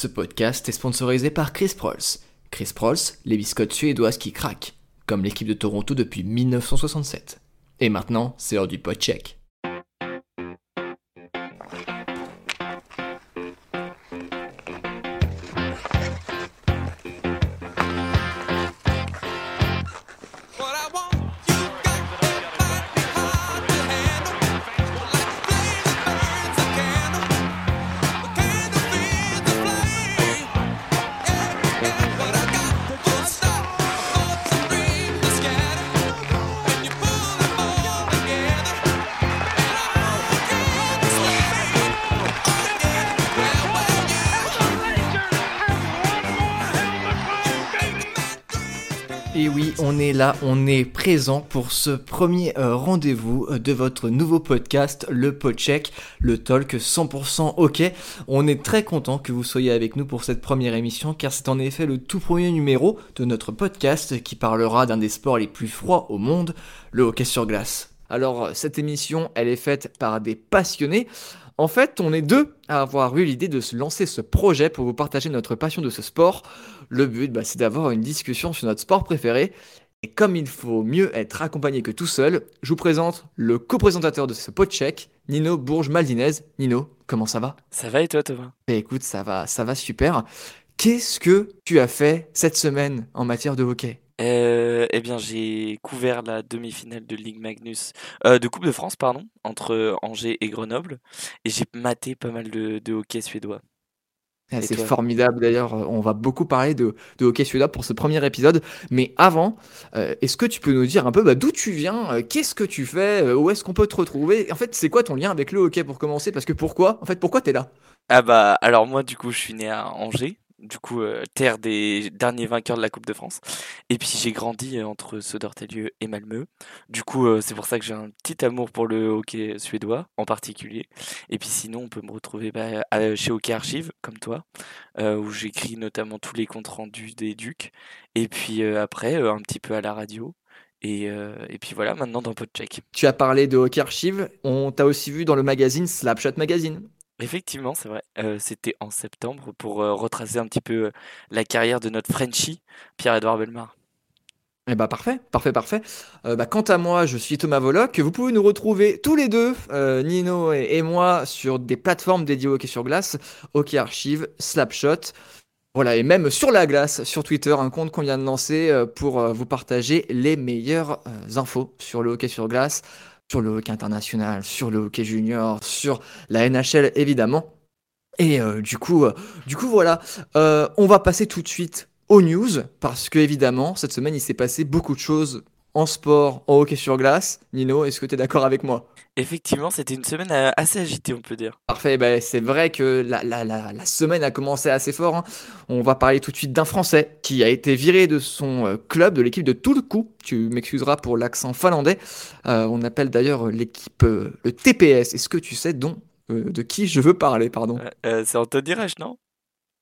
Ce podcast est sponsorisé par Chris Prols. Chris Prols, les biscottes suédoises qui craquent, comme l'équipe de Toronto depuis 1967. Et maintenant, c'est l'heure du pod check. On est présent pour ce premier euh, rendez-vous euh, de votre nouveau podcast, le Podcheck, le talk 100% OK. On est très content que vous soyez avec nous pour cette première émission car c'est en effet le tout premier numéro de notre podcast qui parlera d'un des sports les plus froids au monde, le hockey sur glace. Alors cette émission, elle est faite par des passionnés. En fait, on est deux à avoir eu l'idée de se lancer ce projet pour vous partager notre passion de ce sport. Le but, bah, c'est d'avoir une discussion sur notre sport préféré. Et comme il faut mieux être accompagné que tout seul, je vous présente le co-présentateur de ce podcheck, Nino Bourges-Maldinez. Nino, comment ça va? Ça va et toi, Thomas? Eh, Écoute, ça va, ça va super. Qu'est-ce que tu as fait cette semaine en matière de hockey? Euh, Eh bien, j'ai couvert la demi-finale de Ligue Magnus, euh, de Coupe de France, pardon, entre Angers et Grenoble, et j'ai maté pas mal de, de hockey suédois. C'est toi formidable d'ailleurs, on va beaucoup parler de, de hockey suédois pour ce premier épisode. Mais avant, euh, est-ce que tu peux nous dire un peu bah, d'où tu viens, euh, qu'est-ce que tu fais, euh, où est-ce qu'on peut te retrouver? En fait, c'est quoi ton lien avec le hockey pour commencer? Parce que pourquoi En fait, pourquoi t'es là? Ah bah, alors moi, du coup, je suis né à Angers, du coup, euh, terre des derniers vainqueurs de la Coupe de France, et puis j'ai grandi euh, entre Södertälje et Malmö. Du coup, euh, c'est pour ça que j'ai un petit amour pour le hockey suédois en particulier. Et puis sinon, on peut me retrouver bah, chez Hockey Archive, comme toi, où j'écris notamment tous les comptes rendus des Ducs. Et puis après, un petit peu à la radio. Et, et puis voilà, maintenant dans Podcheck. Tu as parlé de hockey archive, on t'a aussi vu dans le magazine Slapshot Magazine. Effectivement, c'est vrai. Euh, c'était en septembre pour euh, retracer un petit peu euh, la carrière de notre Frenchie, Pierre-Edouard Bellemare. Eh bah parfait, parfait, parfait. Bah, quant à moi, je suis Thomas Voloc. Vous pouvez nous retrouver tous les deux, Nino et, moi, sur des plateformes dédiées au hockey sur glace, Hockey Archive, Slapshot. Voilà, et même sur la glace, sur Twitter, un compte qu'on vient de lancer pour vous partager les meilleures infos sur le hockey sur glace, sur le hockey international, sur le hockey junior, sur la NHL évidemment. Et euh, du coup, euh, du coup voilà, Euh, on va passer tout de suite aux news parce que évidemment cette semaine il s'est passé beaucoup de choses en sport, en hockey sur glace. Nino, est-ce que tu es d'accord avec moi? Effectivement, c'était une semaine euh, assez agitée, on peut dire. Parfait, ben, c'est vrai que la, la- la- la semaine a commencé assez fort. hein. On va parler tout de suite d'un Français qui a été viré de son euh, club, de l'équipe de Turku. Tu m'excuseras pour l'accent finlandais. Euh, on appelle d'ailleurs l'équipe euh, le TPS. Est-ce que tu sais dont, euh, de qui je veux parler pardon? C'est Anthony Reich, non?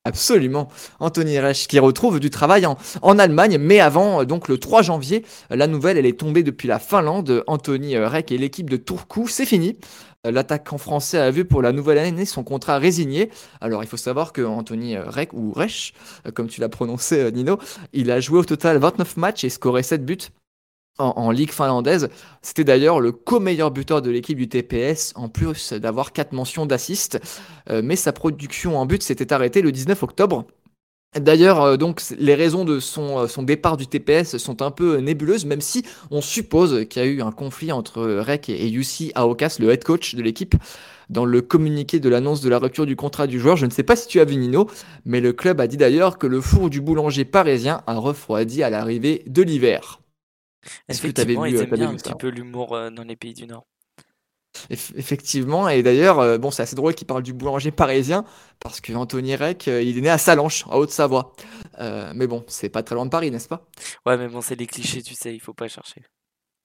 Absolument. Anthony Reich qui retrouve du travail en, Allemagne, mais avant, euh, donc le 3 janvier, la nouvelle, elle est tombée depuis la Finlande. Anthony euh, Reich et l'équipe de Turku, c'est fini. Euh, L'attaquant français a vu pour la nouvelle année son contrat résigné. Alors il faut savoir que Anthony Reich, ou Reich, comme tu l'as prononcé Nino, il a joué au total 29 matchs et scoré 7 buts en, ligue finlandaise. C'était d'ailleurs le co-meilleur buteur de l'équipe du TPS, en plus d'avoir 4 mentions d'assist. Euh, mais sa production en but s'était arrêtée le 19 octobre. D'ailleurs, euh, donc les raisons de son, euh, départ du TPS sont un peu nébuleuses, même si on suppose qu'il y a eu un conflit entre Rek et Yussi Aokas, le head coach de l'équipe. Dans le communiqué de l'annonce de la rupture du contrat du joueur, je ne sais pas si tu as vu Nino, mais le club a dit d'ailleurs que le four du boulanger parisien a refroidi à l'arrivée de l'hiver. Est-ce que t'avais Effectivement, vu, ils euh, aiment bien un petit peu l'humour euh, dans les pays du Nord. Eff- Effectivement, et d'ailleurs, euh, bon, c'est assez drôle qu'il parle du boulanger parisien, parce que Anthony Reck, il est né à Salanches, en Haute-Savoie. Euh, mais bon, c'est pas très loin de Paris, n'est-ce pas? Ouais, mais bon, c'est les clichés, tu sais, il faut pas chercher.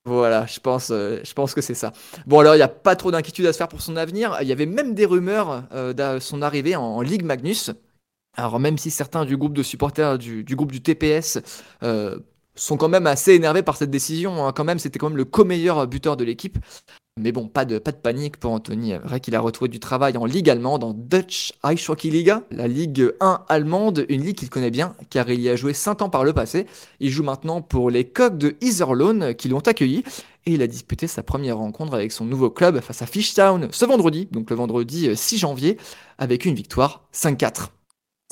Voilà, je pense, je pense que c'est ça. Bon, alors, il n'y a pas trop d'inquiétude à se faire pour son avenir. Il y avait même des rumeurs euh, de son arrivée en, en Ligue Magnus. Alors, même si certains du groupe de supporters du, du groupe du TPS euh, sont quand même assez énervés par cette décision, hein, quand même, c'était quand même le co-meilleur buteur de l'équipe. Mais bon, pas de, pas de panique pour Anthony. Vrai qu'il a retrouvé du travail en Ligue allemande, en Dutch Eishockey Liga, la Ligue 1 allemande, une ligue qu'il connaît bien car il y a joué 5 ans par le passé. Il joue maintenant pour les Coqs de Iserlohn qui l'ont accueilli et il a disputé sa première rencontre avec son nouveau club face à Fishtown ce vendredi, donc le vendredi euh, 6 janvier, avec une victoire 5-4.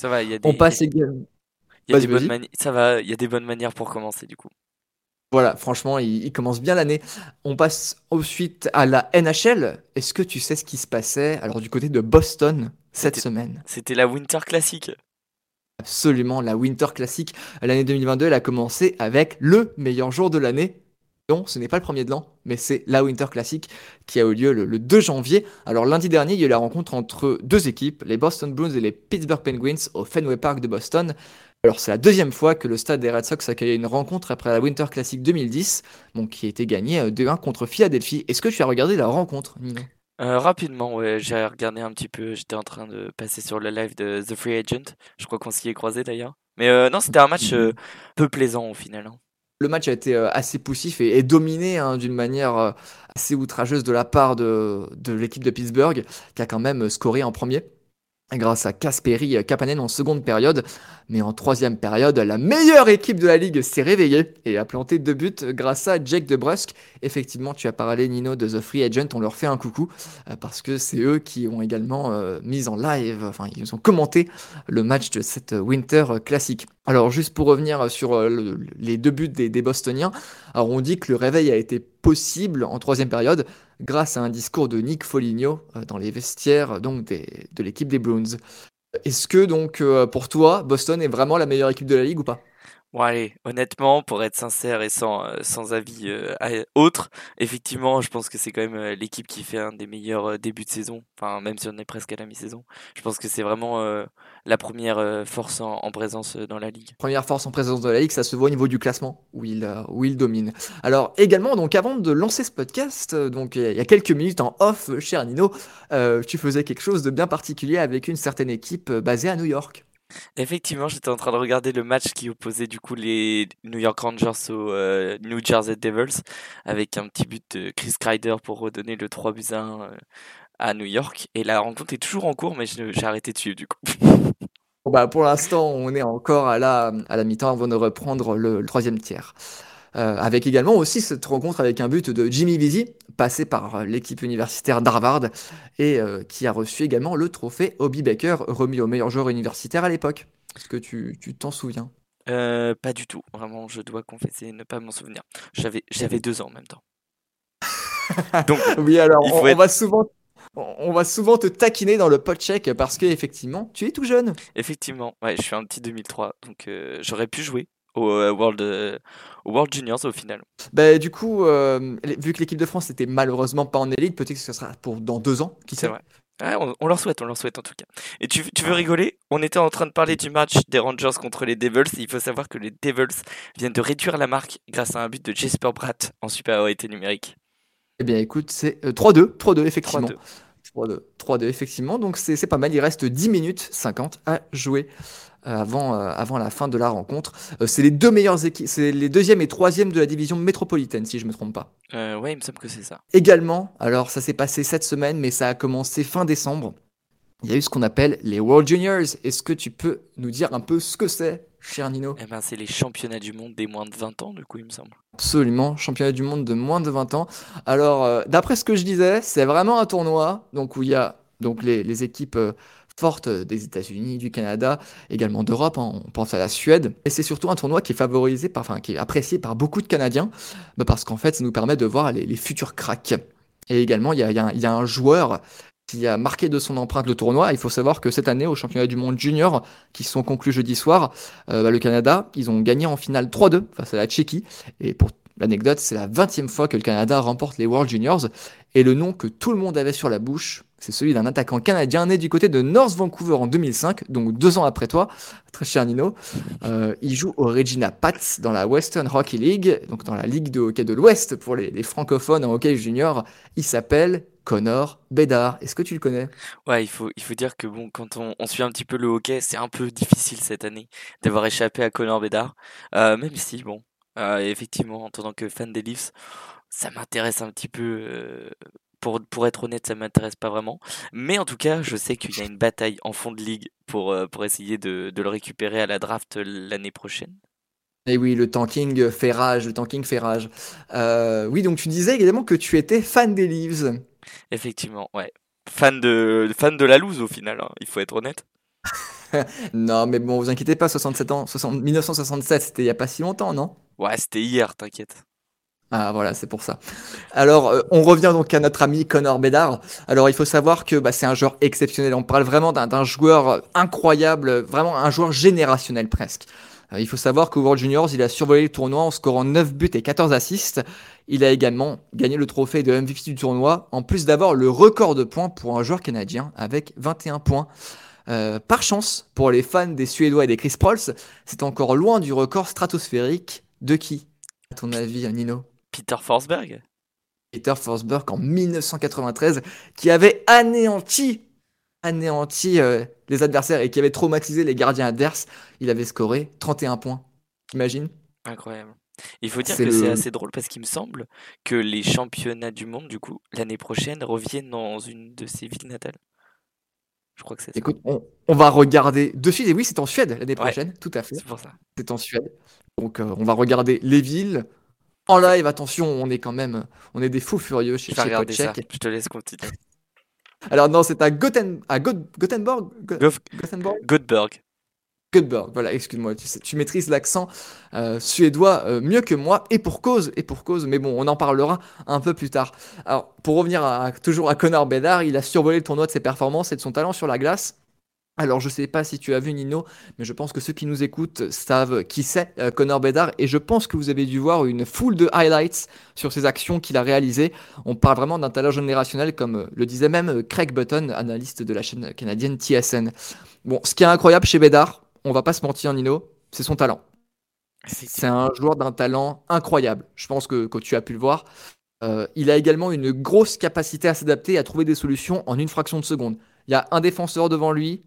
Ça va, il y a des, On passe également. Il y a des bonnes mani- Ça va, il y a des bonnes manières pour commencer du coup. Voilà, franchement, il, il commence bien l'année. On passe ensuite à la NHL. Est-ce que tu sais ce qui se passait alors du côté de Boston cette C'était- semaine? C'était la Winter Classic. Absolument, la Winter Classic. L'année 2022, elle a commencé avec le meilleur jour de l'année. Non, ce n'est pas le premier de l'an, mais c'est la Winter Classic qui a eu lieu le, le 2 janvier. Alors lundi dernier, il y a eu la rencontre entre deux équipes, les Boston Bruins et les Pittsburgh Penguins au Fenway Park de Boston. Alors c'est la deuxième fois que le stade des Red Sox accueille une rencontre après la Winter Classic 2010, donc qui a été gagnée euh, 2-1 contre Philadelphie. Est-ce que tu as regardé la rencontre, Nino? Euh, rapidement, ouais, j'ai regardé un petit peu. J'étais en train de passer sur le live de The Free Agent. Je crois qu'on s'y est croisé d'ailleurs. Mais euh, non, c'était un match euh, peu plaisant au final. hein. Le match a été euh, assez poussif et, et dominé hein, d'une manière euh, assez outrageuse de la part de, de l'équipe de Pittsburgh, qui a quand même euh, scoré en premier grâce à Kasperi euh, Kapanen en seconde période. Mais en troisième période, la meilleure équipe de la ligue s'est réveillée et a planté deux buts grâce à Jake DeBrusque. Effectivement, tu as parlé, Nino, de The Free Agent. On leur fait un coucou euh, parce que c'est eux qui ont également euh, mis en live, enfin, ils ont commenté le match de cette Winter Classic. Alors, juste pour revenir sur euh, le- les deux buts des, des Bostoniens, alors on dit que le réveil a été possible en troisième période grâce à un discours de Nick Foligno euh, dans les vestiaires donc de l'équipe des Bruins. Est-ce que donc euh, pour toi, Boston est vraiment la meilleure équipe de la ligue ou pas? Bon, allez, honnêtement, pour être sincère et sans, euh, sans avis euh, autre, effectivement, je pense que c'est quand même euh, l'équipe qui fait un des meilleurs débuts de saison. Enfin, même si on est presque à la mi-saison. Je pense que c'est vraiment la première force en, en présence dans la ligue. Première force en présence de la ligue, ça se voit au niveau du classement où il, où domine. Alors également, donc avant de lancer ce podcast, donc il y a- quelques minutes en off, cher Nino, tu faisais quelque chose de bien particulier avec une certaine équipe basée à New York. Effectivement, j'étais en train de regarder le match qui opposait du coup les New York Rangers aux euh, New Jersey Devils avec un petit but de Chris Kreider pour redonner le 3 buts à 1 euh, à New York. Et la rencontre est toujours en cours, mais j'ai arrêté de suivre du coup. Bah, pour l'instant, on est encore à la, mi-temps avant de reprendre le troisième tiers. Euh, avec également aussi cette rencontre avec un but de Jimmy Vizzy, passé par l'équipe universitaire d'Harvard, et euh, qui a reçu également le trophée Hobie Baker, remis au meilleur joueur universitaire à l'époque. Est-ce que tu tu t'en souviens? Euh, pas du tout, vraiment, je dois confesser ne pas m'en souvenir. J'avais j'avais deux ans en même temps. Donc, Oui, alors on, on va souvent, on va souvent te taquiner dans le pot check parce que effectivement, tu es tout jeune. effectivement, ouais, je suis un petit 2003, donc j'aurais pu jouer au euh, World, euh, au World Juniors au final. Bah, du coup, euh, vu que l'équipe de France n'était malheureusement pas en élite, peut-être que ce sera pour dans deux ans, qui sait? vrai. On, on leur souhaite, on leur souhaite en tout cas. Et tu, tu veux rigoler? On était en train de parler du match des Rangers contre les Devils. il faut savoir que les Devils viennent de réduire la marque grâce à un but de Jesper Bratt en supériorité numérique. Eh bien, écoute, c'est euh, 3-2, 3-2, effectivement. 3-2. 3-2, 3-2, effectivement. Donc, c'est pas mal. Il reste 10 minutes 50 à jouer avant, euh, avant la fin de la rencontre. Euh, c'est les deux meilleures équipes, c'est les deuxième et troisième de la division métropolitaine, si je me trompe pas. Euh, ouais, il me semble que c'est ça. Également, alors ça s'est passé cette semaine, mais ça a commencé fin décembre. Il y a eu ce qu'on appelle les World Juniors. Est-ce que tu peux nous dire un peu ce que c'est, cher Nino? Eh ben, c'est les championnats du monde des moins de 20 ans, du coup, il me semble. Absolument, championnat du monde de moins de 20 ans. Alors, euh, d'après ce que je disais, c'est vraiment un tournoi donc où il y a donc les, les équipes euh, fortes des États-Unis, du Canada, également d'Europe. hein, on pense à la Suède. Et c'est surtout un tournoi qui est favorisé, par, enfin qui est apprécié par beaucoup de Canadiens, bah, parce qu'en fait, ça nous permet de voir les, futurs cracks. Et également, il y a, y y a un joueur qui a marqué de son empreinte le tournoi. Il faut savoir que cette année, au championnat du monde junior, qui sont conclus jeudi soir, euh, bah, le Canada, ils ont gagné en finale 3-2 face à la Tchéquie. Et pour l'anecdote, c'est la 20e fois que le Canada remporte les World Juniors. Et le nom que tout le monde avait sur la bouche, c'est celui d'un attaquant canadien né du côté de North Vancouver en 2005, donc deux ans après toi, très cher Nino. Euh, il joue au Regina Pats dans la Western Hockey League, donc dans la Ligue de hockey de l'Ouest pour les, francophones en hockey junior. Il s'appelle Connor Bedard. Est-ce que tu le connais? Ouais, il faut, dire que quand on, suit un petit peu le hockey, c'est un peu difficile cette année d'avoir échappé à Connor Bedard. Euh, même si, bon, euh, effectivement, en tant que fan des Leafs, ça m'intéresse un petit peu. Pour, pour être honnête, ça m'intéresse pas vraiment. Mais en tout cas, je sais qu'il y a une bataille en fond de ligue pour, euh, pour essayer de, de le récupérer à la draft l'année prochaine. Et oui, le tanking fait rage, le tanking fait rage. Euh, oui, donc tu disais également que tu étais fan des Leaves. Effectivement, ouais. Fan de, fan de la loose au final, hein, il faut être honnête. Non, mais bon, vous inquiétez pas, 67 ans, 60 1967, c'était il y a pas si longtemps, non? Ouais, c'était hier, t'inquiète. Ah voilà, c'est pour ça. Alors, euh, on revient donc à notre ami Connor Bedard. Alors, il faut savoir que bah, c'est un joueur exceptionnel. On parle vraiment d'un joueur incroyable, vraiment un joueur générationnel presque. Euh, il faut savoir qu'au World Juniors, il a survolé le tournoi en scorant 9 buts et 14 assists. Il a également gagné le trophée de MVP du tournoi, en plus d'avoir le record de points pour un joueur canadien avec 21 points. Euh, par chance, pour les fans des Suédois et des Chris Prols, c'est encore loin du record stratosphérique de qui, à ton avis, Nino? Peter Forsberg Peter Forsberg en 1993, qui avait anéanti, anéanti euh, les adversaires et qui avait traumatisé les gardiens adverses. Il avait scoré 31 points. T'imagines? Incroyable. Il faut dire que c'est assez drôle parce qu'il me semble que les championnats du monde, du coup, l'année prochaine, reviennent dans une de ses villes natales. Je crois que c'est ça. Écoute, on, on va regarder de suite. Et oui, c'est en Suède l'année prochaine, tout à fait. C'est pour ça. C'est en Suède. Donc, euh, on va regarder les villes. En live, attention, on est quand même, on est des fous furieux chez, chez. Podcheck. Je te laisse continuer. Alors non, c'est à, Goten, à Gothenburg, Gof- Gothenburg. Göteborg, voilà, excuse-moi, tu maîtrises l'accent euh, suédois euh, mieux que moi, et pour cause, et pour cause, mais bon, on en parlera un peu plus tard. Alors, pour revenir à, toujours à Connor Bedard, il a survolé le tournoi de ses performances et de son talent sur la glace. Alors, je sais pas si tu as vu Nino, mais je pense que ceux qui nous écoutent savent qui c'est euh, Connor Bedard, et je pense que vous avez dû voir une foule de highlights sur ses actions qu'il a réalisées. On parle vraiment d'un talent générationnel, comme euh, le disait même euh, Craig Button, analyste de la chaîne canadienne TSN. Bon, ce qui est incroyable chez Bedard, on va pas se mentir, Nino, c'est son talent. C'est un joueur d'un talent incroyable. Je pense que, que tu as pu le voir. Il a également une grosse capacité à s'adapter et à trouver des solutions en une fraction de seconde. Il y a un défenseur devant lui,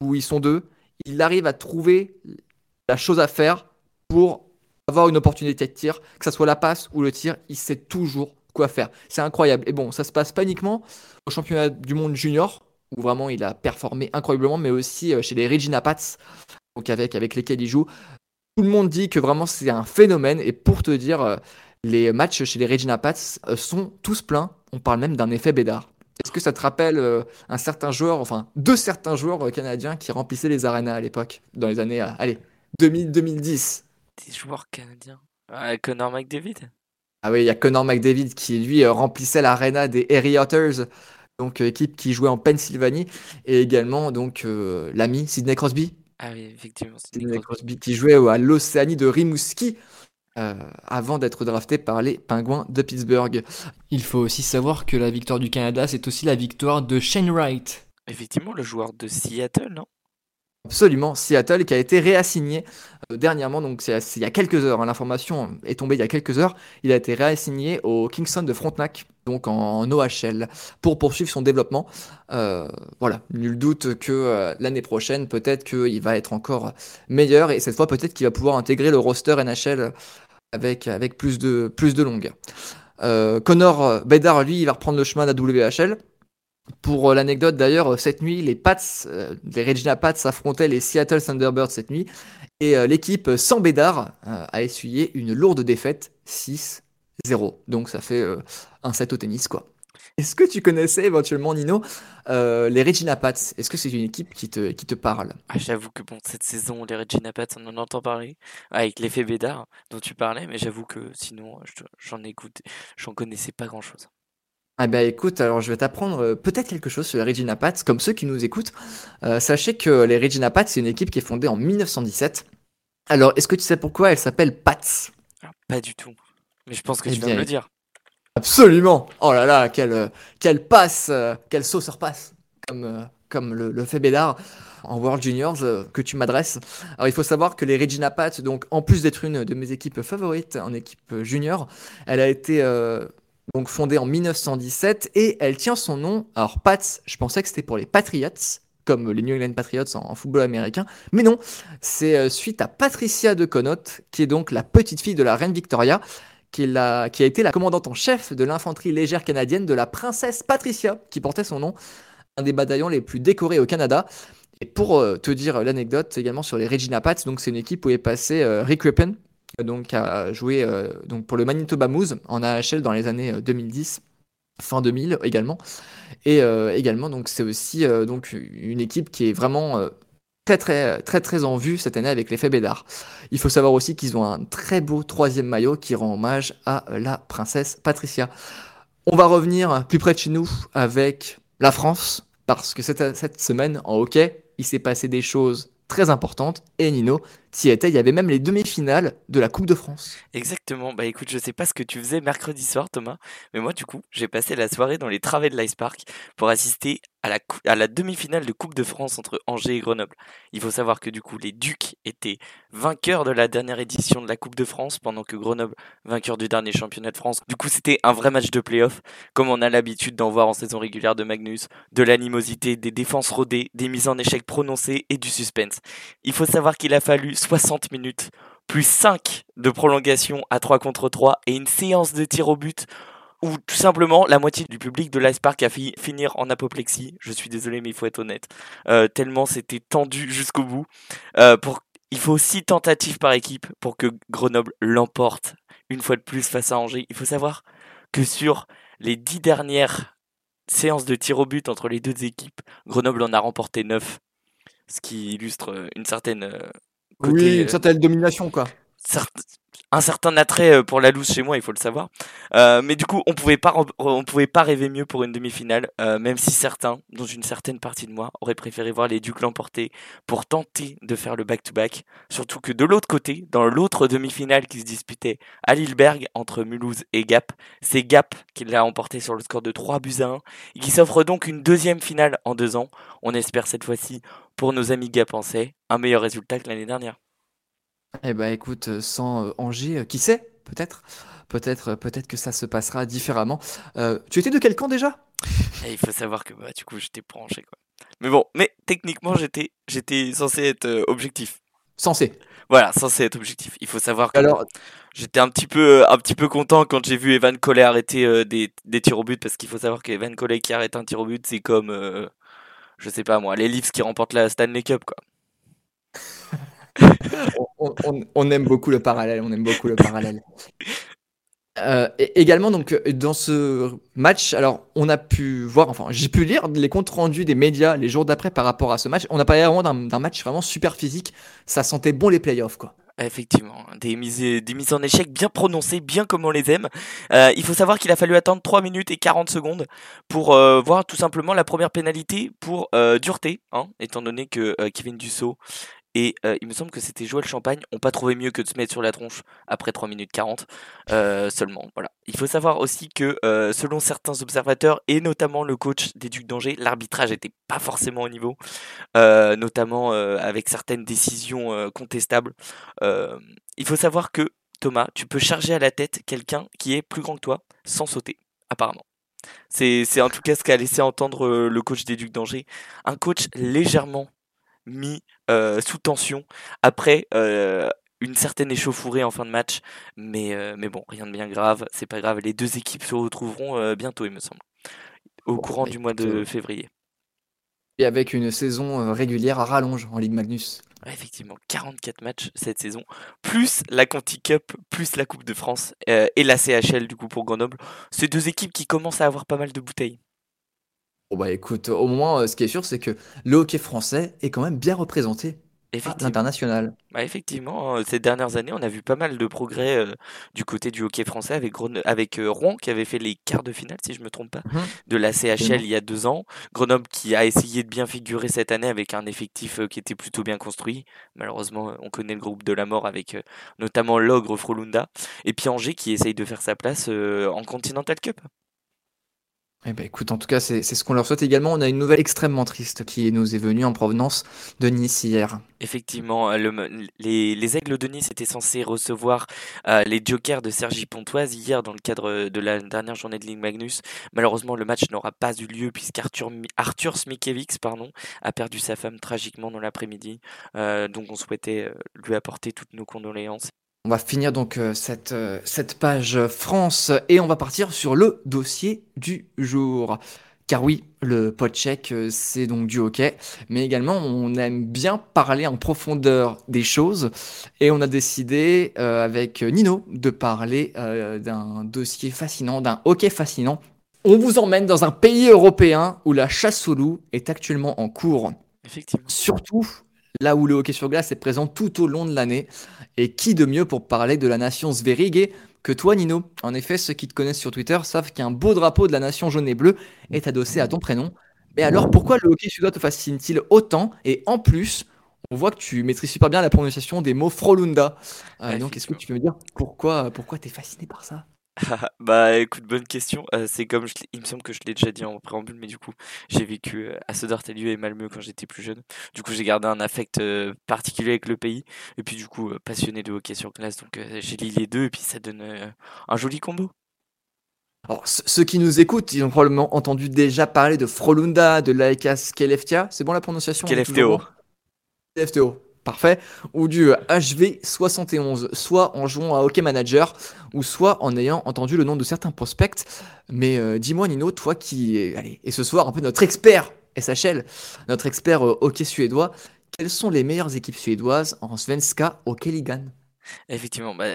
où ils sont deux. Il arrive à trouver la chose à faire pour avoir une opportunité de tir, que ce soit la passe ou le tir, il sait toujours quoi faire. C'est incroyable. Et bon, ça se passe pas uniquement au championnat du monde junior, où vraiment il a performé incroyablement, mais aussi euh, chez les Regina Pats, avec, avec lesquels il joue. Tout le monde dit que vraiment c'est un phénomène, et pour te dire, euh, les matchs chez les Regina Pats euh, sont tous pleins. On parle même d'un effet Bédard. Est-ce que ça te rappelle euh, un certain joueur, enfin deux certains joueurs euh, canadiens qui remplissaient les arénas à l'époque, dans les années, euh, allez, 2000-2010 Des joueurs canadiens. Ah, Connor McDavid Ah oui, il y a Connor McDavid qui lui remplissait l'aréna des Erie Otters, donc équipe qui jouait en Pennsylvanie, et également donc euh, l'ami Sidney Crosby, Ah oui, effectivement. Sidney gros- Crosby qui jouait à l'Océanie de Rimouski euh, avant d'être drafté par les Pingouins de Pittsburgh. Il faut aussi savoir que la victoire du Canada, c'est aussi la victoire de Shane Wright. Effectivement, le joueur de Seattle, non? Absolument, Seattle qui a été réassigné euh, dernièrement, donc c'est c'est il y a quelques heures, hein, l'information est tombée il y a quelques heures, il a été réassigné au Kingston de Frontenac, donc en, en OHL, pour poursuivre son développement. Euh, voilà, nul doute que euh, l'année prochaine, peut-être qu'il va être encore meilleur, et cette fois peut-être qu'il va pouvoir intégrer le roster NHL avec, avec plus, de, plus de longueur. Euh, Connor Bedard, lui, il va reprendre le chemin de la WHL. Pour euh, l'anecdote d'ailleurs, euh, cette nuit, les Pats, euh, les Regina Pats affrontaient les Seattle Thunderbirds cette nuit et l'équipe sans Bédard a essuyé une lourde défaite 6-0. Donc ça fait un set au tennis quoi. Est-ce que tu connaissais éventuellement Nino euh, les Regina Pats? Est-ce que c'est une équipe qui te, qui te parle? Ah, j'avoue que bon, cette saison, les Regina Pats, on en entend parler, avec l'effet Bédard dont tu parlais, mais j'avoue que sinon, je- j'en j'en connaissais pas grand-chose. Ah bah écoute, alors je vais t'apprendre euh, peut-être quelque chose sur les Regina Pats, comme ceux qui nous écoutent. Euh, sachez que les Regina Pats, c'est une équipe qui est fondée en 1917. Alors, est-ce que tu sais pourquoi elle s'appelle Pats? Alors, pas du tout. Mais je pense que Eh tu viens de le dire. Absolument Oh là là, quelle, euh, quelle passe, euh, quelle sauceur passe, comme, euh, comme le, fait Bédard en World Juniors que tu m'adresses. Alors il faut savoir que les Regina Pats, donc en plus d'être une de mes équipes favorites en équipe junior, elle a été donc fondée en 1917 et elle tient son nom. Alors Pats, je pensais que c'était pour les Patriots, comme les New England Patriots en, football américain, mais non, c'est suite à Patricia de Connaught, qui est donc la petite fille de la reine Victoria, qui, a été la commandante en chef de l'infanterie légère canadienne de la princesse Patricia, qui portait son nom, un des bataillons les plus décorés au Canada. Et pour euh, te dire l'anecdote également sur les Regina Pats, donc c'est une équipe où est passé euh, Rick Rippon, euh, donc a joué pour le Manitoba Moose en AHL dans les années euh, 2010, fin 2000 également. Et également c'est aussi donc une équipe qui est vraiment très très très très en vue cette année avec l'effet Bédard. Il faut savoir aussi qu'ils ont un très beau troisième maillot qui rend hommage à la princesse Patricia. On va revenir plus près de chez nous avec la France parce que cette semaine en hockey, il s'est passé des choses très importantes et Nino, t'y étais, il y avait même les demi-finales de la Coupe de France. Exactement. Bah écoute, je sais pas ce que tu faisais mercredi soir, Thomas, mais moi, du coup, j'ai passé la soirée dans les travées de l'Ice Park pour assister à la, à la demi-finale de Coupe de France entre Angers et Grenoble. Il faut savoir que du coup, les Ducs étaient vainqueurs de la dernière édition de la Coupe de France, pendant que Grenoble, vainqueur du dernier championnat de France. Du coup, c'était un vrai match de play-off, comme on a l'habitude d'en voir en saison régulière de Magnus, de l'animosité, des défenses rodées, des mises en échec prononcées et du suspense. Il faut savoir qu'il a fallu 60 minutes plus 5 de prolongation à 3 contre 3 et une séance de tir au but où tout simplement la moitié du public de l'Ice Park a fi- finir en apoplexie. Je suis désolé, mais il faut être honnête. Euh, tellement c'était tendu jusqu'au bout. Euh, pour... Il faut 6 tentatives par équipe pour que Grenoble l'emporte une fois de plus face à Angers. Il faut savoir que sur les 10 dernières séances de tir au but entre les deux équipes, Grenoble en a remporté 9. Ce qui illustre une certaine euh, côté, oui, une certaine domination quoi. certes- un certain attrait euh, pour la loose chez moi, il faut le savoir. Euh, mais du coup, on pouvait pas, pouvait pas rêver mieux pour une demi-finale, euh, même si certains, dans une certaine partie de moi, auraient préféré voir les Ducs l'emporter pour tenter de faire le back-to-back. Surtout que de l'autre côté, dans l'autre demi-finale qui se disputait à Lilleberg entre Mulhouse et Gap, c'est Gap qui l'a emporté sur le score de 3 buts à 1 et qui s'offre donc une deuxième finale en deux ans. On espère cette fois-ci, pour nos amis gapençais, un meilleur résultat que l'année dernière. Eh ben écoute, euh, sans euh, Angers, euh, qui sait, peut-être, peut-être, peut-être que ça se passera différemment. Euh, tu étais de quel camp déjà? Et il faut savoir que bah, du coup j'étais branché quoi. Mais bon, mais techniquement j'étais j'étais censé être objectif. Censé. Voilà, censé être objectif. Il faut savoir que Alors, j'étais un petit peu un petit peu content quand j'ai vu Evan Collet arrêter euh, des, des tirs au but parce qu'il faut savoir qu'Evan Collet qui arrête un tir au but, c'est comme euh, je sais pas moi, les Leafs qui remportent la Stanley Cup quoi. On, aime beaucoup le parallèle, on aime beaucoup le parallèle. Euh, également, donc, dans ce match, alors, on a pu voir, enfin, j'ai pu lire les comptes rendus des médias les jours d'après par rapport à ce match. On a parlé vraiment d'un match vraiment super physique. Ça sentait bon les playoffs, quoi. Effectivement, des mises, en échec bien prononcées, bien comme on les aime. Euh, il faut savoir qu'il a fallu attendre 3 minutes et 40 secondes pour euh, voir tout simplement la première pénalité pour dureté, hein, étant donné que Kevin Dussault et euh, il me semble que c'était Joël Champagne ont pas trouvé mieux que de se mettre sur la tronche après 3 minutes 40 euh, seulement. Voilà. Il faut savoir aussi que euh, selon certains observateurs et notamment le coach des Ducs d'Angers, l'arbitrage était pas forcément au niveau, notamment avec certaines décisions contestables. Il faut savoir que Thomas, tu peux charger à la tête quelqu'un qui est plus grand que toi sans sauter, apparemment. C'est en tout cas ce qu'a laissé entendre le coach des Ducs d'Angers. Un coach légèrement mis euh, sous tension après euh, une certaine échauffourée en fin de match. Mais, euh, mais bon, rien de bien grave, c'est pas grave. Les deux équipes se retrouveront bientôt, il me semble. Au Bon, courant bah, du mois de février. Et avec une saison régulière à rallonge en Ligue Magnus. Ouais, effectivement, 44 matchs cette saison, plus la Conti Cup, plus la Coupe de France et la CHL du coup pour Grenoble. C'est deux équipes qui commencent à avoir pas mal de bouteilles. Bon, bah écoute, au moins, euh, ce qui est sûr, c'est que le hockey français est quand même bien représenté à Effectivement. l'international. Bah, effectivement, euh, ces dernières années, on a vu pas mal de progrès euh, du côté du hockey français avec, Greno- avec euh, Rouen qui avait fait les quarts de finale, si je me trompe pas, Mhm. de la CHL il y a deux ans. Grenoble qui a essayé de bien figurer cette année avec un effectif euh, qui était plutôt bien construit. Malheureusement, euh, on connaît le groupe de la mort avec euh, notamment l'ogre Frolunda. Et puis Angers qui essaye de faire sa place euh, en Continental Cup. Eh ben écoute, en tout cas, c'est ce qu'on leur souhaite également. On a une nouvelle extrêmement triste qui nous est venue en provenance de Nice hier. Effectivement, euh, le- les, les Aigles de Nice étaient censés recevoir euh, les Jokers de Sergi Pontoise hier dans le cadre de la dernière journée de Ligue Magnus. Malheureusement, le match n'aura pas eu lieu puisqu'Arthur Arthur Smikiewicz pardon, a perdu sa femme tragiquement dans l'après-midi. Euh, donc on souhaitait lui apporter toutes nos condoléances. On va finir donc euh, cette, euh, cette page France et on va partir sur le dossier du jour. Car oui, le podcheck, euh, c'est donc du hockey, mais également on aime bien parler en profondeur des choses et on a décidé euh, avec Nino de parler euh, d'un dossier fascinant, d'un hockey fascinant. On vous emmène dans un pays européen où la chasse au loup est actuellement en cours. Effectivement. Surtout là où le hockey sur glace est présent tout au long de l'année. Et qui de mieux pour parler de la nation Sverige que toi, Nino? En effet, ceux qui te connaissent sur Twitter savent qu'un beau drapeau de la nation jaune et bleue est adossé à ton prénom. Mais alors, pourquoi le hockey suédois te fascine-t-il autant? Et en plus, on voit que tu maîtrises super bien la prononciation des mots Frolunda. Euh, donc, est-ce que tu peux me dire pourquoi, pourquoi t'es fasciné par ça? Bah écoute, bonne question. Euh, c'est comme je il me semble que je l'ai déjà dit en préambule, mais du coup, j'ai vécu euh, à Södertälje et Malmö quand j'étais plus jeune. Du coup, j'ai gardé un affect euh, particulier avec le pays. Et puis du coup, euh, passionné de hockey sur glace, donc j'ai lié les deux et puis ça donne un joli combo. Alors, ce- ceux qui nous écoutent, ils ont probablement entendu déjà parler de Frolunda, de l'AEK Skellefteå. C'est bon la prononciation on est Parfait, ou du HV71, soit en jouant à Hockey Manager, ou soit en ayant entendu le nom de certains prospects. Mais euh, dis-moi Nino, toi qui allez, et ce soir un peu notre expert SHL, notre expert euh, hockey suédois, quelles sont les meilleures équipes suédoises en Svenska Hockey Ligan Effectivement, bah,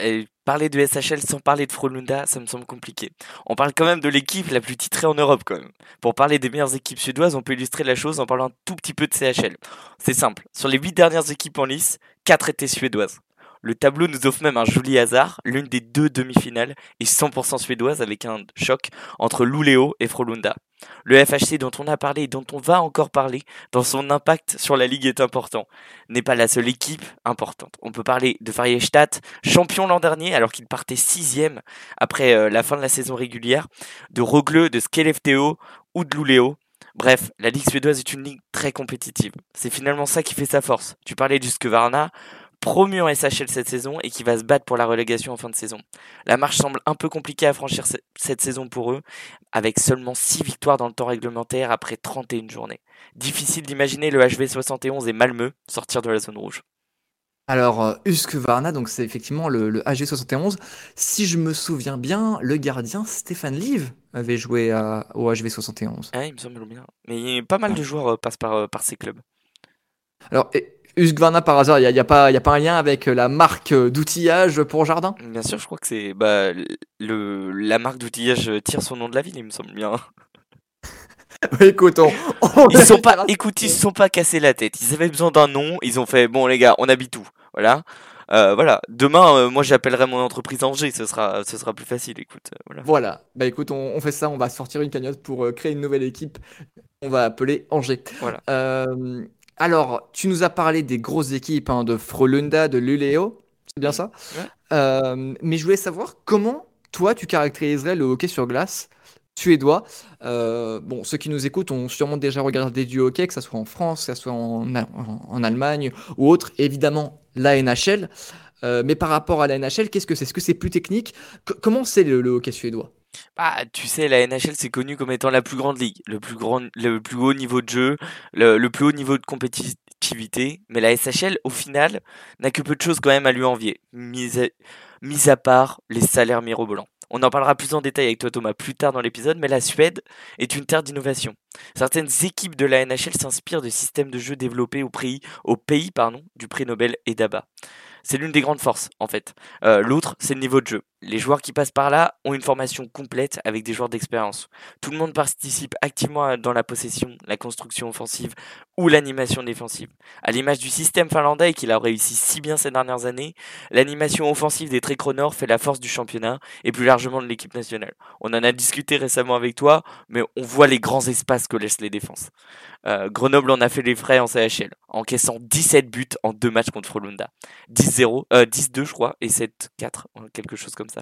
parler de SHL sans parler de Frölunda, ça me semble compliqué. On parle quand même de l'équipe la plus titrée en Europe quand même. Pour parler des meilleures équipes suédoises, on peut illustrer la chose en parlant un tout petit peu de CHL. C'est simple, sur les 8 dernières équipes en lice, 4 étaient suédoises. Le tableau nous offre même un joli hasard, l'une des deux demi-finales est 100% suédoise avec un choc entre Luleå et Frölunda. Le FHC dont on a parlé et dont on va encore parler dans son impact sur la ligue est important. N'est pas la seule équipe importante. On peut parler de Färjestad, champion l'an dernier alors qu'il partait sixième après euh, la fin de la saison régulière, de Rögle, de Skellefteå ou de Luleå. Bref, la ligue suédoise est une ligue très compétitive. C'est finalement ça qui fait sa force. Tu parlais du Skvarna, promu en SHL cette saison et qui va se battre pour la relégation en fin de saison. La marche semble un peu compliquée à franchir ce- cette saison pour eux, avec seulement 6 victoires dans le temps réglementaire après 31 journées. Difficile d'imaginer le HV71 et Malmö sortir de la zone rouge. Alors, euh, Husqvarna, donc c'est effectivement le, le HV71. Si je me souviens bien, le gardien Stéphane Liv avait joué à- au HV71. Ah, il me semble bien. Mais pas mal de joueurs euh, passent par, euh, par ces clubs. Alors, et- Husqvarna, par hasard, il n'y a, y a pas, y a pas un lien avec la marque euh, d'outillage pour jardin? Bien sûr, je crois que c'est bah, le, la marque d'outillage euh, tire son nom de la ville, il me semble bien. Écoute, on, on Ils sont pas, écoute, ils se sont pas cassés la tête. Ils avaient besoin d'un nom. Ils ont fait, bon les gars, on habite où? Voilà. Euh, voilà. Demain, euh, moi j'appellerai mon entreprise Angers. Ce sera, ce sera plus facile. Écoute, euh, voilà. Voilà, bah écoute, on, on fait ça, on va sortir une cagnotte pour euh, créer une nouvelle équipe. On va appeler Angers. Voilà. Alors, tu nous as parlé des grosses équipes hein, de Frölunda, de Luleå, c'est bien ça? Ouais. Euh, Mais je voulais savoir comment toi tu caractériserais le hockey sur glace suédois? Euh, bon, ceux qui nous écoutent ont sûrement déjà regardé du hockey, que ce soit en France, que ce soit en, en- en Allemagne ou autre. Évidemment, la NHL. Euh, mais par rapport à la NHL, qu'est-ce que c'est? Est-ce que c'est plus technique? Co- Comment c'est le, le hockey suédois? Ah, tu sais, la NHL c'est connu comme étant la plus grande ligue, le plus haut niveau de jeu, le, plus haut niveau de compétitivité. Mais la SHL, au final, n'a que peu de choses quand même à lui envier, mis à, part les salaires mirobolants. On en parlera plus en détail avec toi Thomas plus tard dans l'épisode, mais la Suède est une terre d'innovation. Certaines équipes de la NHL s'inspirent de systèmes de jeu développés au pays, au pays du prix Nobel et d'ABA. C'est l'une des grandes forces, en fait. Euh, L'autre, c'est le niveau de jeu. Les joueurs qui passent par là ont une formation complète avec des joueurs d'expérience. Tout le monde participe activement dans la possession, la construction offensive ou l'animation défensive. À l'image du système finlandais qu'il a réussi si bien ces dernières années, l'animation offensive des Tricolores fait la force du championnat et plus largement de l'équipe nationale. On en a discuté récemment avec toi, mais on voit les grands espaces que laissent les défenses. Euh, Grenoble en a fait les frais en CHL, encaissant 17 buts en deux matchs contre Frölunda. 10-0, euh, 10-2 je crois, et 7-4, euh, quelque chose comme ça.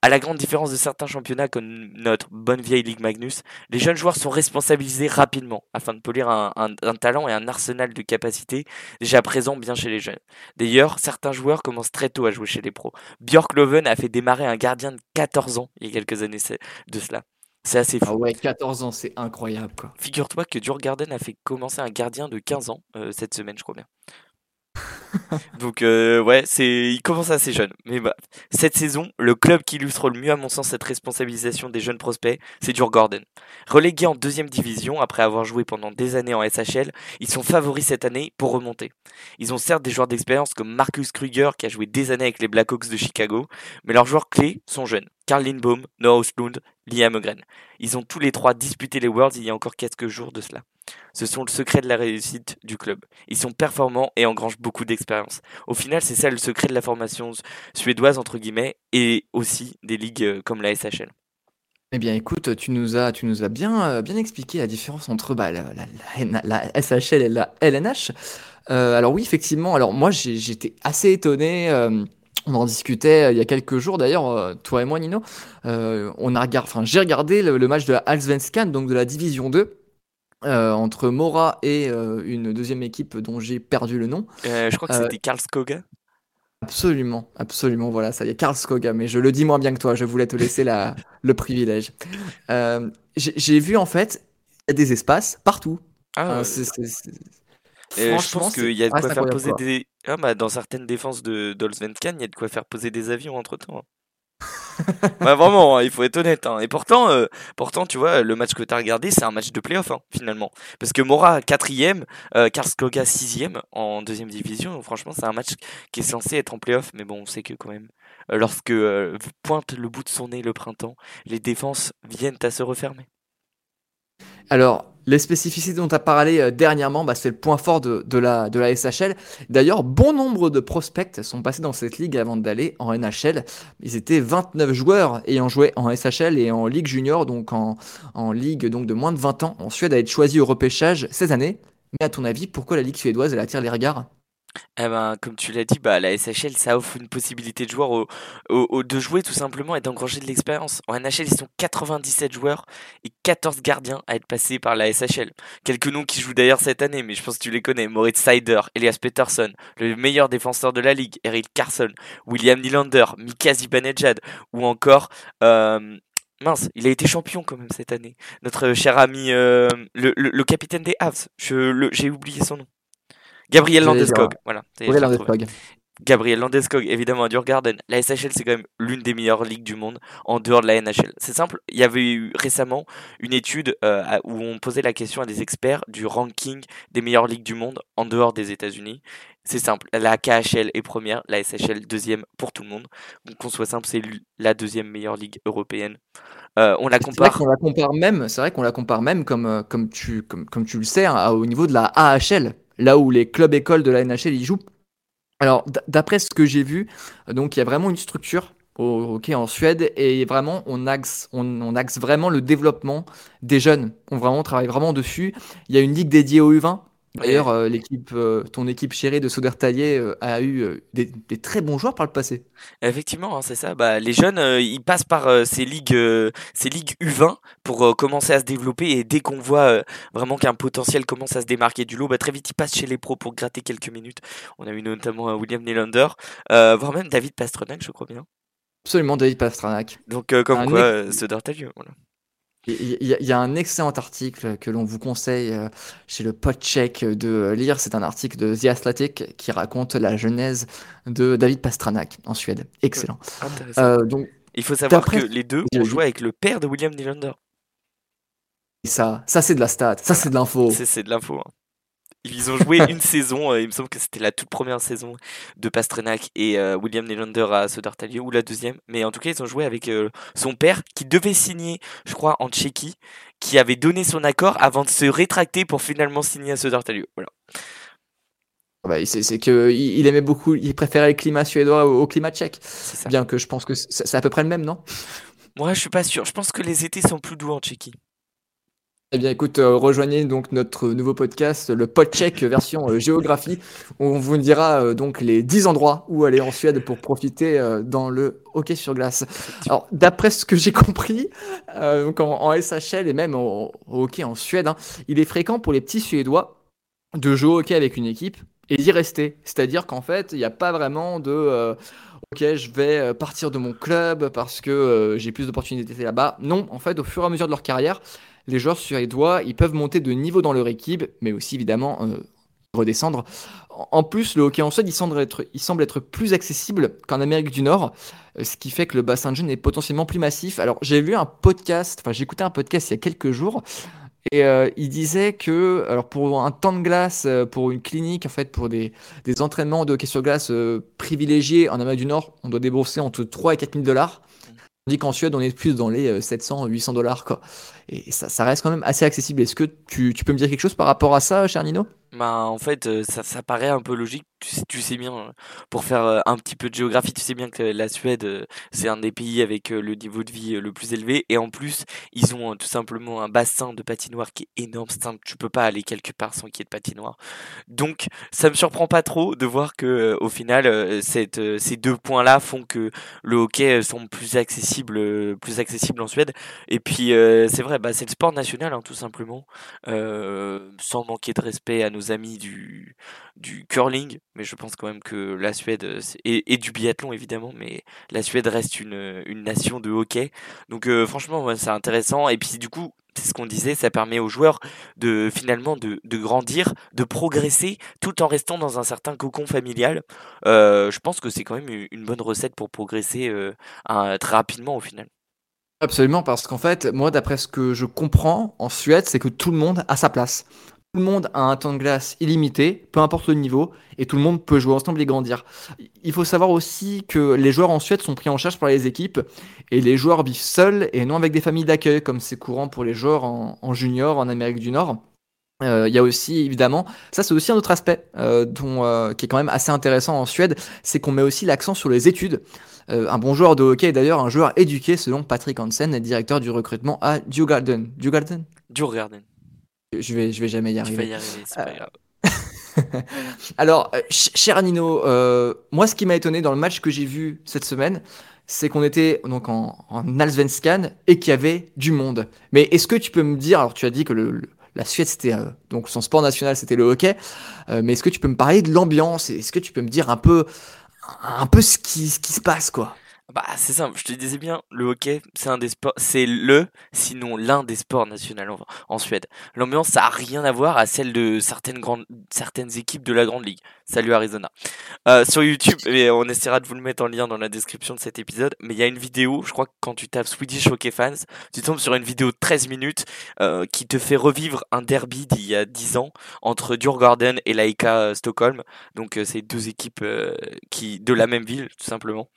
À la grande différence de certains championnats comme notre bonne vieille Ligue Magnus, les jeunes joueurs sont responsabilisés rapidement afin de polir un, un- un talent et un arsenal de capacités déjà présents bien chez les jeunes. D'ailleurs, certains joueurs commencent très tôt à jouer chez les pros. Björk Loven a fait démarrer un gardien de 14 ans il y a quelques années de cela. C'est assez Ah fou. ouais, 14 ans, c'est incroyable quoi. Figure-toi que Djurgården a fait commencer un gardien de 15 ans euh, cette semaine, je crois bien. Donc euh, ouais, il commence assez jeune. Mais bah, cette saison, le club qui illustre le mieux à mon sens cette responsabilisation des jeunes prospects, c'est Djurgården. Relégués en deuxième division après avoir joué pendant des années en SHL, ils sont favoris cette année pour remonter. Ils ont certes des joueurs d'expérience comme Marcus Kruger qui a joué des années avec les Blackhawks de Chicago, mais leurs joueurs clés sont jeunes. Karl Lindbaum, Noah Östlund, Liam Ögren. Ils ont tous les trois disputé les Worlds il y a encore quelques jours de cela. Ce sont le secret de la réussite du club. Ils sont performants et engrangent beaucoup d'expérience. Au final, c'est ça le secret de la formation suédoise, entre guillemets, et aussi des ligues euh, comme la SHL. Eh bien, écoute, tu nous as, tu nous as bien, euh, bien expliqué la différence entre bah, la, SHL et la LNH. Euh, alors oui, effectivement. Alors moi, j'étais assez étonné. On en discutait euh, il y a quelques jours d'ailleurs, euh, toi et moi, Nino. Euh, on a regardé, enfin, j'ai regardé le, le match de la Allsvenskan, donc de la Division 2, euh, entre Mora et euh, une deuxième équipe dont j'ai perdu le nom. Je crois que c'était Karl Skoga. Absolument, absolument, voilà, ça y est, Karl Skoga, mais je le dis moins bien que toi, je voulais te laisser la, le privilège. J'ai vu en fait, il y a des espaces partout. Ah, euh, c'est- et je pense qu'il y a de ouais, quoi faire poser quoi. des. Ah, bah, dans certaines défenses de d'Olsvenskan, il y a de quoi faire poser des avions entre temps. bah, vraiment, hein, il faut être honnête. hein. Et pourtant, euh, pourtant, tu vois, le match que tu as regardé, c'est un match de playoff, hein, finalement. Parce que Mora, quatrième, euh, Karlskoga, sixième en deuxième division. Franchement, c'est un match qui est censé être en playoff. Mais bon, on sait que quand même, euh, lorsque euh, pointe le bout de son nez le printemps, les défenses viennent à se refermer. Alors, les spécificités dont tu as parlé euh, dernièrement, bah, c'est le point fort de, la, de la SHL. D'ailleurs, bon nombre de prospects sont passés dans cette ligue avant d'aller en NHL. Ils étaient 29 joueurs ayant joué en SHL et en Ligue Junior, donc en, en Ligue donc de moins de 20 ans, en Suède, à être choisis au repêchage ces années. Mais à ton avis, pourquoi la Ligue suédoise, elle attire les regards? Eh ben, comme tu l'as dit, bah, la SHL, ça offre une possibilité de joueurs au- au- de jouer tout simplement et d'engranger de l'expérience. En NHL, ils sont 97 joueurs et 14 gardiens à être passés par la SHL. Quelques noms qui jouent d'ailleurs cette année, mais je pense que tu les connais. Moritz Seider, Elias Peterson, le meilleur défenseur de la ligue, Eric Carson, William Nylander, Mika Zibanejad, ou encore... euh, Mince, il a été champion quand même cette année. Notre cher ami, euh, le, le- le capitaine des Havs, j'ai oublié son nom. Gabriel dire, Landeskog, voilà. retrouvé. Spog. Gabriel Landeskog, évidemment à Djurgården. La SHL, c'est quand même l'une des meilleures ligues du monde en dehors de la NHL. C'est simple, il y avait eu récemment une étude euh, où on posait la question à des experts du ranking des meilleures ligues du monde en dehors des États-Unis. C'est simple, la KHL est première, la SHL deuxième pour tout le monde. Qu'on soit simple, c'est la deuxième meilleure ligue européenne. Euh, on la C'est vrai compare. qu'on la compare même, c'est vrai qu'on la compare même comme, euh, comme, tu, comme, comme tu le sais, hein, au niveau de la AHL, là où les clubs écoles de la NHL y jouent. Alors, d'après ce que j'ai vu, donc il y a vraiment une structure au en Suède et vraiment on axe, on, on axe vraiment le développement des jeunes. On vraiment on travaille vraiment dessus. Il y a une ligue dédiée aux U20. D'ailleurs, euh, l'équipe, euh, ton équipe chérie de Sodertalje euh, a eu des, des très bons joueurs par le passé. Effectivement, hein, c'est ça. Bah, les jeunes, ils passent par ces ligues, ces ligues U20 pour commencer à se développer. Et dès qu'on voit vraiment qu'un potentiel commence à se démarquer du lot, bah, très vite ils passent chez les pros pour gratter quelques minutes. On a eu notamment William Nylander, voire même David Pastrnak, je crois bien. Absolument, David Pastrnak. Donc comme Un quoi, Södertälje, voilà. Il y, a- il y a un excellent article que l'on vous conseille euh, chez le Podcheck de lire. C'est un article de The Athletic qui raconte la genèse de David Pastrnak en Suède. Excellent. Euh, donc Il faut savoir que les deux ont joué avec le père de William Nylander. ça, ça c'est de la stat, ça c'est de l'info. C'est c'est de l'info. hein. Ils ont joué une saison, euh, il me semble que c'était la toute première saison de Pasternak et euh, William Nylander à Södertälje, ou la deuxième. Mais en tout cas, ils ont joué avec euh, son père qui devait signer, je crois, en Tchéquie, qui avait donné son accord avant de se rétracter pour finalement signer à Södertälje. Voilà. Bah, c'est que il, aimait beaucoup, il préférait le climat suédois au, au climat tchèque. Bien que je pense que c'est c'est à peu près le même, non? Moi, je suis pas sûr. Je pense que les étés sont plus doux en Tchéquie. Eh bien, écoute, euh, rejoignez donc notre nouveau podcast, le Podcheck version euh, géographie, où on vous dira euh, donc les 10 endroits où aller en Suède pour profiter dans le hockey sur glace. Alors, d'après ce que j'ai compris, en, SHL et même au, hockey en Suède, hein, il est fréquent pour les petits Suédois de jouer au hockey avec une équipe et d'y rester. C'est-à-dire qu'en fait, il n'y a pas vraiment de OK, je vais partir de mon club parce que j'ai plus d'opportunités là-bas. Non, en fait, au fur et à mesure de leur carrière, les joueurs suédois, ils peuvent monter de niveau dans leur équipe, mais aussi évidemment euh, redescendre en plus, le hockey en Suède, il semble être, plus accessible qu'en Amérique du Nord, euh, ce qui fait que le bassin de jeunes est potentiellement plus massif. Alors, j'ai vu un podcast, enfin, j'ai un podcast il y a quelques jours, et euh, il disait que, alors pour un temps de glace, pour une clinique, en fait, pour des, entraînements de hockey sur glace privilégiés en Amérique du Nord, on doit débourser entre 3 et 4 000 dollars. Tandis qu'en Suède, on est plus dans les 700, 800 dollars, quoi. Et ça, reste quand même assez accessible. Est-ce que tu peux me dire quelque chose par rapport à ça, cher Nino? Bah, en fait, euh, ça, ça paraît un peu logique. Tu sais, bien, euh, pour faire euh, un petit peu de géographie, tu sais bien que la Suède, c'est un des pays avec le niveau de vie le plus élevé. Et en plus, ils ont tout simplement un bassin de patinoire qui est énorme. Simple, tu peux pas aller quelque part sans qu'il y ait de patinoire. Donc, ça me surprend pas trop de voir que, au final, cette, ces deux points-là font que le hockey semble plus accessible, plus accessible en Suède. Et puis, c'est vrai, bah, c'est le sport national, hein, tout simplement. Sans manquer de respect à nos amis du, curling, mais je pense quand même que la Suède, euh, et, du biathlon évidemment, mais la Suède reste une, une nation de hockey. Donc euh, franchement, c'est intéressant. Et puis du coup, c'est ce qu'on disait, ça permet aux joueurs de finalement de, grandir, de progresser, tout en restant dans un certain cocon familial. Euh, je pense que c'est quand même une bonne recette pour progresser euh, très rapidement au final. Absolument, parce qu'en fait, moi, d'après ce que je comprends en Suède, c'est que tout le monde a sa place. Tout le monde a un temps de glace illimité, peu importe le niveau, et tout le monde peut jouer ensemble et grandir. Il faut savoir aussi que les joueurs en Suède sont pris en charge par les équipes, et les joueurs vivent seuls et non avec des familles d'accueil, comme c'est courant pour les joueurs en, junior en Amérique du Nord. Euh, Il y a aussi évidemment, ça c'est aussi un autre aspect euh, euh, qui est quand même assez intéressant en Suède, c'est qu'on met aussi l'accent sur les études. Un bon joueur de hockey est d'ailleurs un joueur éduqué selon Patrick Hansen, directeur du recrutement à Djurgården. Djurgården? Djurgården, Je vais, je vais jamais y tu vas arriver. y arriver, c'est Euh, pas grave. Alors, euh, ch- cher Nino, euh, moi ce qui m'a étonné dans le match que j'ai vu cette semaine, c'est qu'on était donc en, en Allsvenskan et qu'il y avait du monde. Mais est-ce que tu peux me dire, alors tu as dit que le, le- la Suède c'était euh, donc son sport national c'était le hockey, euh, mais est-ce que tu peux me parler de l'ambiance? Est-ce que tu peux me dire un peu, un peu ce qui, ce qui se passe quoi? Bah, c'est simple, je te disais bien, le hockey, c'est un des sports, c'est le, sinon l'un des sports nationaux en, Suède. L'ambiance, ça a rien à voir à celle de certaines grandes, certaines équipes de la Grande Ligue. Salut Arizona. Euh, sur YouTube, on essaiera de vous le mettre en lien dans la description de cet épisode, mais il y a une vidéo, je crois que quand tu tapes Swedish Hockey Fans, tu tombes sur une vidéo de 13 minutes euh, qui te fait revivre un derby d'il y a 10 ans entre Djurgården et l'AIK euh, Stockholm. Donc c'est deux équipes qui de la même ville, tout simplement.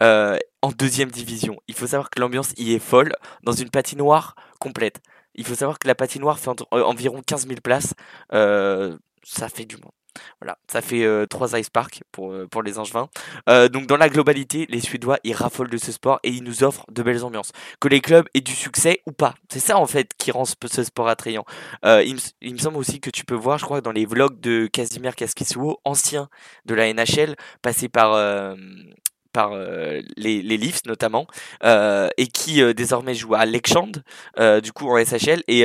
En deuxième division. Il faut savoir que l'ambiance y est folle, dans une patinoire complète. Il faut savoir que la patinoire fait environ 15 000 places. Ça fait du monde. Voilà, ça fait euh, trois ice parks pour, euh, les Angevins. Euh, donc dans la globalité, les Suédois, ils raffolent de ce sport et ils nous offrent de belles ambiances. Que les clubs aient du succès ou pas. C'est ça en fait qui rend ce, sport attrayant. Euh, il, me, s- il me semble aussi que tu peux voir, je crois, dans les vlogs de Casimir Kaskisuo, ancien de la NHL, passé par... par euh, les, les Leafs notamment, euh, et qui euh, désormais joue à Leksand, euh, du coup en SHL, et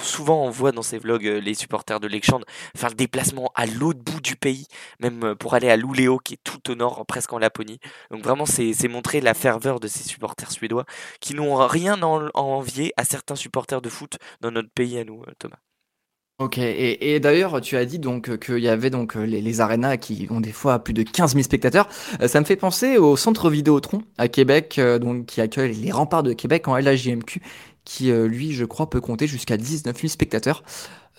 souvent on voit dans ces vlogs les supporters de Leksand faire le déplacement à l'autre bout du pays, même pour aller à Luleå qui est tout au nord, presque en Laponie. Donc vraiment c'est montrer la ferveur de ces supporters suédois qui n'ont rien à en- à envier à certains supporters de foot dans notre pays à nous, Thomas. Ok, et, et d'ailleurs, tu as dit donc euh, qu'il y avait donc euh, les, les arénas qui ont des fois plus de 15 000 spectateurs. Euh, ça me fait penser au centre Vidéotron à Québec, euh, donc qui accueille les remparts de Québec en LHJMQ, qui euh, lui, je crois, peut compter jusqu'à 19 000 spectateurs.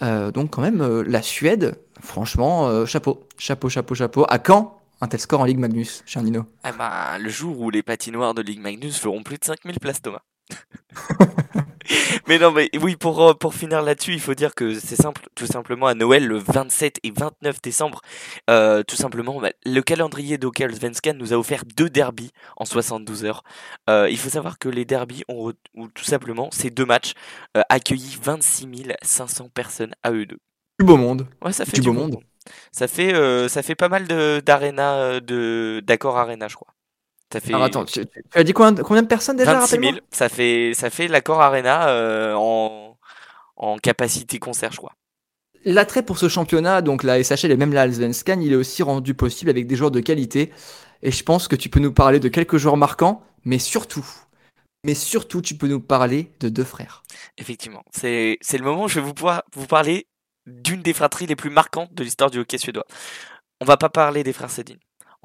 Donc quand même, la Suède, franchement, chapeau, chapeau, chapeau, chapeau. À quand un tel score en Ligue Magnus, cher Nino? Ah bah, le jour où les patinoires de Ligue Magnus feront plus de 5000 places, Thomas. Mais non, mais oui, pour, euh, pour finir là-dessus, il faut dire que c'est simple, tout simplement à Noël, le 27 et 29 décembre, euh, tout simplement, bah, le calendrier d'Hockey Svenskan nous a offert deux derbies en 72 heures. Euh, il faut savoir que les derbies ont, ou tout simplement, ces deux matchs, euh, accueilli 26 500 personnes à eux deux. Du beau monde. Ouais, ça fait Du du beau monde. Ça fait, ça fait pas mal d'arena, euh, de d'accord arena, je crois. Ça fait Alors attends, tu, tu as dit combien, combien de personnes déjà, 26 rappelle-moi? 000. Ça fait, ça fait l'accord arena euh, en, en capacité concert, je crois. L'attrait pour ce championnat, donc la SHL et même la Allsvenskan, il est aussi rendu possible avec des joueurs de qualité. Et je pense que tu peux nous parler de quelques joueurs marquants, mais surtout, mais surtout, tu peux nous parler de deux frères. Effectivement. C'est, c'est le moment où je vais vous pouvoir vous parler d'une des fratries les plus marquantes de l'histoire du hockey suédois. on va pas parler des frères Sedin.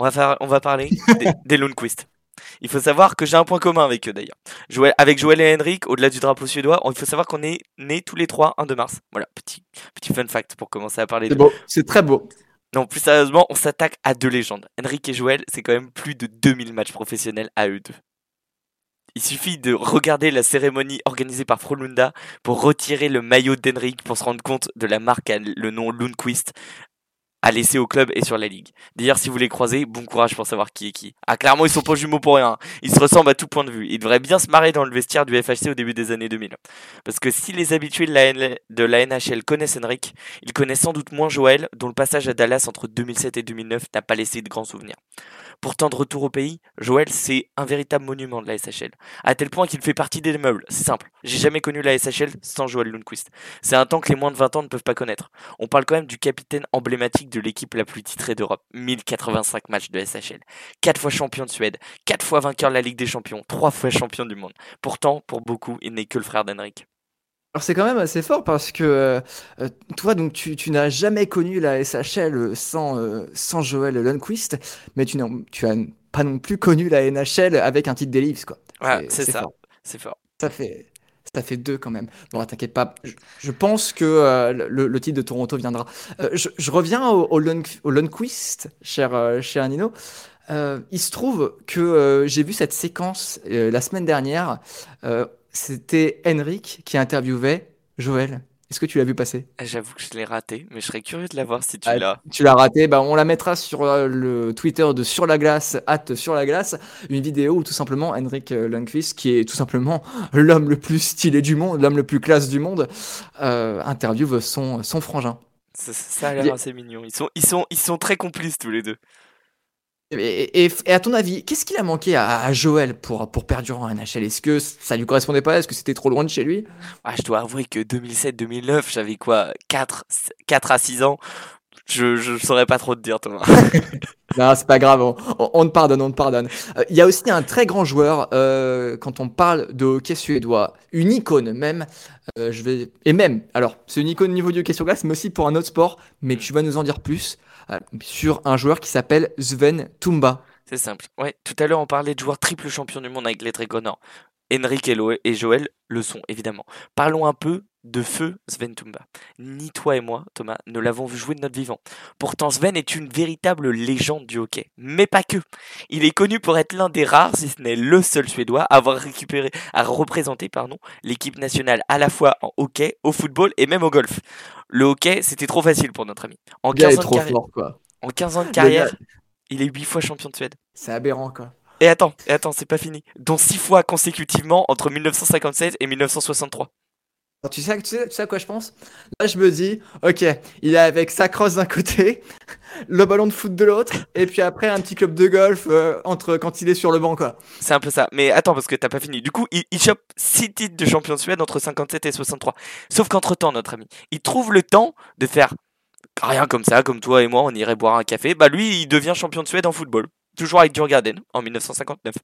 On va, faire, on va parler des, des Lundqvist. Il faut savoir que j'ai un point commun avec eux d'ailleurs. Joël- avec Joël et Henrik, au-delà du drapeau suédois, il faut savoir qu'on est nés tous les trois un 2 mars. Voilà, petit, petit fun fact pour commencer à parler C'est de beau, c'est très beau. Non, plus sérieusement, on s'attaque à deux légendes. Henrik et Joël, c'est quand même plus de 2000 matchs professionnels à eux deux. Il suffit de regarder la cérémonie organisée par Frolunda pour retirer le maillot d'Henrik pour se rendre compte de la marque à le nom Lundqvist à laisser au club et sur la ligue. D'ailleurs, si vous les croisez, bon courage pour savoir qui est qui. Ah, clairement, ils sont pas jumeaux pour rien. Ils se ressemblent à tout point de vue. Ils devraient bien se marrer dans le vestiaire du FHC au début des années 2000. Parce que si les habitués de la, NHL connaissent Henrik, ils connaissent sans doute moins Joël, dont le passage à Dallas entre 2007 et 2009 n'a pas laissé de grands souvenirs. Pourtant, de retour au pays, Joël, c'est un véritable monument de la SHL. À tel point qu'il fait partie des meubles. C'est simple. J'ai jamais connu la SHL sans Joël Lundqvist. C'est un temps que les moins de 20 ans ne peuvent pas connaître. On parle quand même du capitaine emblématique de l'équipe la plus titrée d'Europe. 1085 matchs de SHL. 4 fois champion de Suède. 4 fois vainqueur de la Ligue des Champions. 3 fois champion du monde. Pourtant, pour beaucoup, il n'est que le frère d'Henrik. Alors c'est quand même assez fort parce que euh, euh, toi donc tu, tu n'as jamais connu la SHL sans, euh, sans Joël Lundqvist, mais tu n'as tu as pas non plus connu la NHL avec un titre des Leafs quoi. Ouais, c'est ça. fort. C'est fort. Ça fait ça fait deux quand même. Bon t'inquiète pas, je, je pense que euh, le, le titre de Toronto viendra. Euh, je, je reviens au, au, Lund, au Lundqvist, cher euh, cher Nino. Euh, il se trouve que euh, j'ai vu cette séquence la semaine dernière. C'était Henrik qui interviewait Joël. Est-ce que tu l'as vu passer? J'avoue que je l'ai raté, mais je serais curieux de la voir si tu Ah, l'as. Tu l'as raté, bah on la mettra sur euh, le Twitter de Sur la glace, hâte sur la glace, une vidéo où tout simplement Henrik euh, Lundqvist, qui est tout simplement l'homme le plus stylé du monde, l'homme le plus classe du monde, euh, interviewe son, son frangin. Ça, ça a l'air assez mignon. Ils sont, ils, sont, ils sont très complices tous les deux. Et, et- et à ton avis, qu'est-ce qu'il a manqué à, à Joël pour, pour perdurer en NHL Est-ce que ça lui correspondait pas? Est-ce que c'était trop loin de chez lui? Ah, je dois avouer que 2007-2009, j'avais quoi 4, 4 à 6 ans? Je, je saurais pas trop te dire, Thomas. Non, c'est pas grave, on, on- on te pardonne, on te pardonne. Euh, Il y a aussi un très grand joueur, euh, quand on parle de hockey suédois, une icône même, euh, je vais... et même, alors, c'est une icône au niveau du hockey sur glace, mais aussi pour un autre sport, mais tu vas nous en dire plus, sur un joueur qui s'appelle Sven Tumba. C'est simple. Ouais, tout à l'heure, on parlait de joueurs triple champion du monde avec les Dragonors. Henrik et, Joël le sont, évidemment. Parlons un peu de feu Sven Tumba. Ni toi et moi, Thomas, ne l'avons vu jouer de notre vivant. Pourtant, Sven est une véritable légende du hockey. Mais pas que. Il est connu pour être l'un des rares, si ce n'est le seul Suédois, à avoir récupéré, à représenter, l'équipe nationale à la fois en hockey, au football et même au golf. Le hockey, c'était trop facile pour notre ami. En Le gars 15 est ans de carrière, fort, quoi. en 15 ans de carrière il est 8 fois champion de Suède. C'est aberrant, quoi. Et attends, et attends, c'est pas fini. Dont 6 fois consécutivement entre 1957 et 1963. Alors, tu, sais, tu, sais, tu sais à quoi je pense? Là, je me dis, ok, il est avec sa crosse d'un côté, le ballon de foot de l'autre, et puis après un petit club de golf euh, entre quand il est sur le banc, quoi. C'est un peu ça. Mais attends, parce que t'as pas fini. Du coup, il, il chope 6 titres de champion de Suède entre 57 et 63. Sauf qu'entre temps, notre ami, il trouve le temps de faire rien comme ça, comme toi et moi, on irait boire un café. Bah lui, il devient champion de Suède en football. Toujours avec Djurgården en 1959.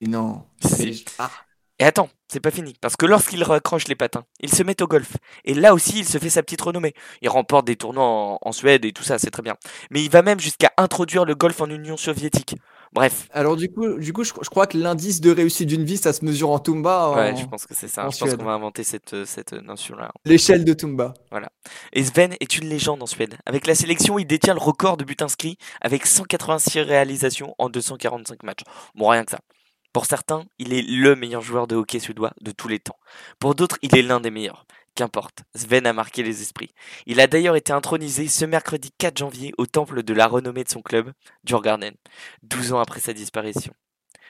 Et non. Si. ah. Et attends, c'est pas fini, parce que lorsqu'il raccroche les patins, il se met au golf. Et là aussi, il se fait sa petite renommée. Il remporte des tournois en, en Suède et tout ça, c'est très bien. Mais il va même jusqu'à introduire le golf en Union soviétique. Bref, Alors du coup, du coup je, je crois que l'indice de réussite d'une vie, ça se mesure en Tumba, en ouais, je pense que c'est ça. en Je pense qu'on va inventer cette, euh, cette notion-là. l'échelle de Tumba. Et Sven est une légende en Suède. Avec la sélection, il détient le record de buts inscrits avec 186 réalisations en 245 matchs. Bon, rien que ça. Pour certains, il est le meilleur joueur de hockey suédois de tous les temps. Pour d'autres, il est l'un des meilleurs. Qu'importe, Sven a marqué les esprits. Il a d'ailleurs été intronisé ce mercredi 4 janvier au temple de la renommée de son club, Djurgården, 12 ans après sa disparition.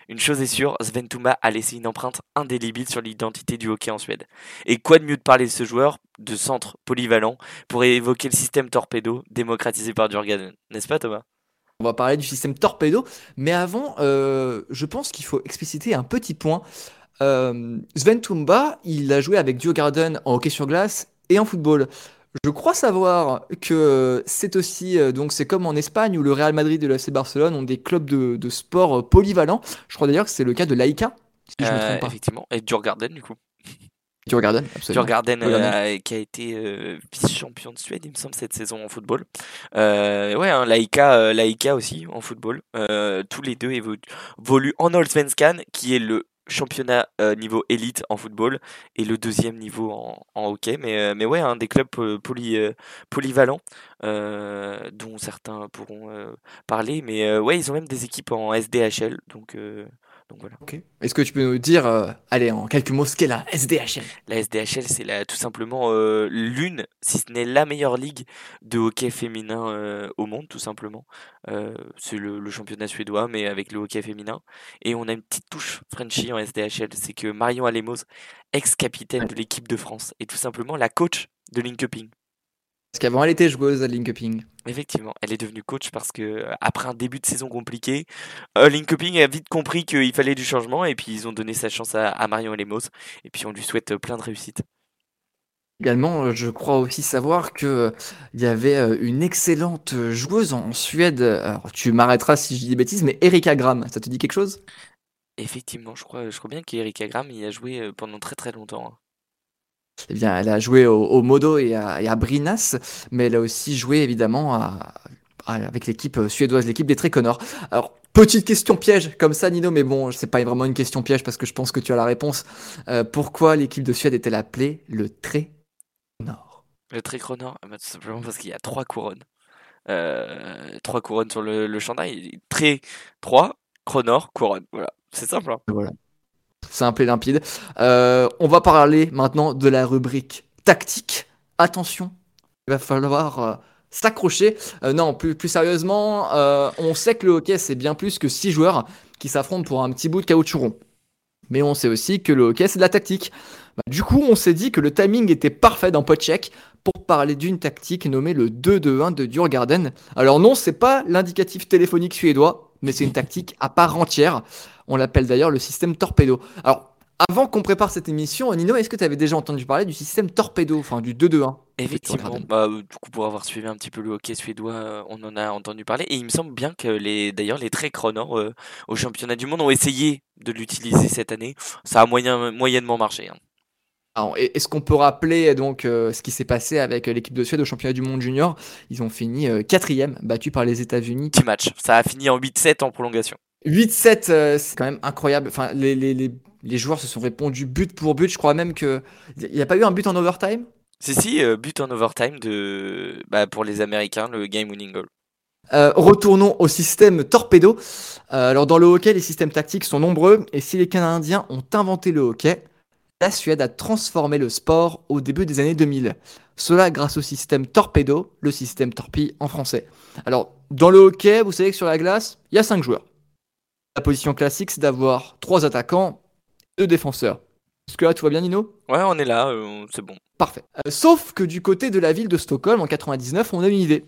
Une chose est sûre, Sven Tuma a laissé une empreinte indélébile sur l'identité du hockey en Suède. Et quoi de mieux de parler de ce joueur, de centre polyvalent, pour évoquer le système torpedo démocratisé par Djurgården, n'est-ce pas Thomas? On va parler du système torpedo, mais avant, euh, je pense qu'il faut expliciter un petit point. Euh, Sven Tumba, il a joué avec Djurgården en hockey sur glace et en football. Je crois savoir que c'est aussi, euh, donc c'est comme en Espagne où le Real Madrid et le FC Barcelone ont des clubs de, de sport polyvalents. Je crois d'ailleurs que c'est le cas de Laïka, si je me Euh, trompe pas. Effectivement, et Djurgården du coup. Djurgården, absolument. Djurgården. euh, qui a été euh, vice-champion de Suède, il me semble, cette saison en football. Euh, ouais, hein, Laïka, euh, Laïka aussi en football. Euh, tous les deux évo- évoluent en Allsvenskan, qui est le championnat niveau élite en football et le deuxième niveau en, en hockey. Mais, mais ouais, hein, des clubs poly, polyvalents, dont certains pourront parler. Mais ouais, ils ont même des équipes en SDHL, donc, donc voilà. Ok. Est-ce que tu peux nous dire, euh, allez, en quelques mots, ce qu'est la SDHL La SDHL, c'est la- tout simplement euh, l'une, si ce n'est la meilleure ligue de hockey féminin euh, au monde, tout simplement. Euh, c'est le, le championnat suédois, mais avec le hockey féminin. Et on a une petite touche Frenchie en SDHL, c'est que Marion Alemos, ex-capitaine de l'équipe de France, est tout simplement la coach de Linkoping. Parce qu'avant, elle était joueuse à Linkoping. Effectivement, elle est devenue coach parce que euh, après un début de saison compliqué, euh, Linkoping a vite compris qu'il fallait du changement et puis ils ont donné sa chance à, à Marion Alemos. Et puis on lui souhaite euh, plein de réussite. Également, euh, je crois aussi savoir que euh, il y avait une excellente joueuse en Suède. Alors, tu m'arrêteras si je dis des bêtises, mais Erika Gram, ça te dit quelque chose? Effectivement, je crois, je crois bien qu'Erika Graham y a joué pendant très très longtemps. Eh bien, elle a joué au, au Modo et à, et à Brinas, mais elle a aussi joué évidemment à- à- avec l'équipe suédoise, l'équipe des Triconors. Alors, petite question piège comme ça, Nino, mais bon, c'est pas vraiment une question piège parce que je pense que tu as la réponse. Euh, pourquoi l'équipe de Suède est-elle appelée le Triconor Le trichronor, ah bah, tout simplement parce qu'il y a trois couronnes. Euh, trois couronnes sur le, le chandail. Très, trois, chronor, couronne. Voilà, c'est simple. hein. Voilà. Simple et limpide. Euh, on va parler maintenant de la rubrique tactique. Attention, il va falloir euh, s'accrocher. Euh, non, plus, sérieusement, on sait que le hockey, c'est bien plus que six joueurs qui s'affrontent pour un petit bout de caoutchouc. Mais on sait aussi que le hockey, c'est de la tactique. Bah, du coup, on s'est dit que le timing était parfait dans Podcheck pour parler d'une tactique nommée le 2-2-1 de Djurgården. Alors non, c'est pas l'indicatif téléphonique suédois, mais c'est une tactique à part entière. On l'appelle d'ailleurs le système torpedo. Alors, avant qu'on prépare cette émission, Nino, est-ce que tu avais déjà entendu parler du système torpedo, enfin du 2-2-1 Effectivement, bah, euh, du coup, pour avoir suivi un petit peu le hockey suédois, euh, on en a entendu parler. Et il me semble bien que les, d'ailleurs, les très chronors euh, au championnat du monde ont essayé de l'utiliser cette année. Ça a moyen, moyennement marché. hein. Alors, Est-ce qu'on peut rappeler donc euh, ce qui s'est passé avec euh, l'équipe de Suède au championnat du monde junior? Ils ont fini euh, quatrième, battu par les États-Unis. Petit match. Ça a fini en 8-7 en prolongation. 8-7, euh, c'est quand même incroyable. Enfin, les, les, les, les joueurs se sont répondus but pour but. Je crois même que il n'y a pas eu un but en overtime? Si, si, but en overtime de, bah, pour les Américains, le game winning goal. Euh, retournons au système torpedo. Euh, alors dans le hockey, les systèmes tactiques sont nombreux et si les Canadiens ont inventé le hockey, la Suède a transformé le sport au début des années 2000. Cela grâce au système torpedo, le système torpille en français. Alors dans le hockey, vous savez que sur la glace, il y a 5 joueurs. La position classique, c'est d'avoir 3 attaquants, 2 défenseurs. Est-ce que là tout va bien Nino? Ouais, on est là, euh, c'est bon. Parfait. Euh, sauf que du côté de la ville de Stockholm en 99, on a une idée.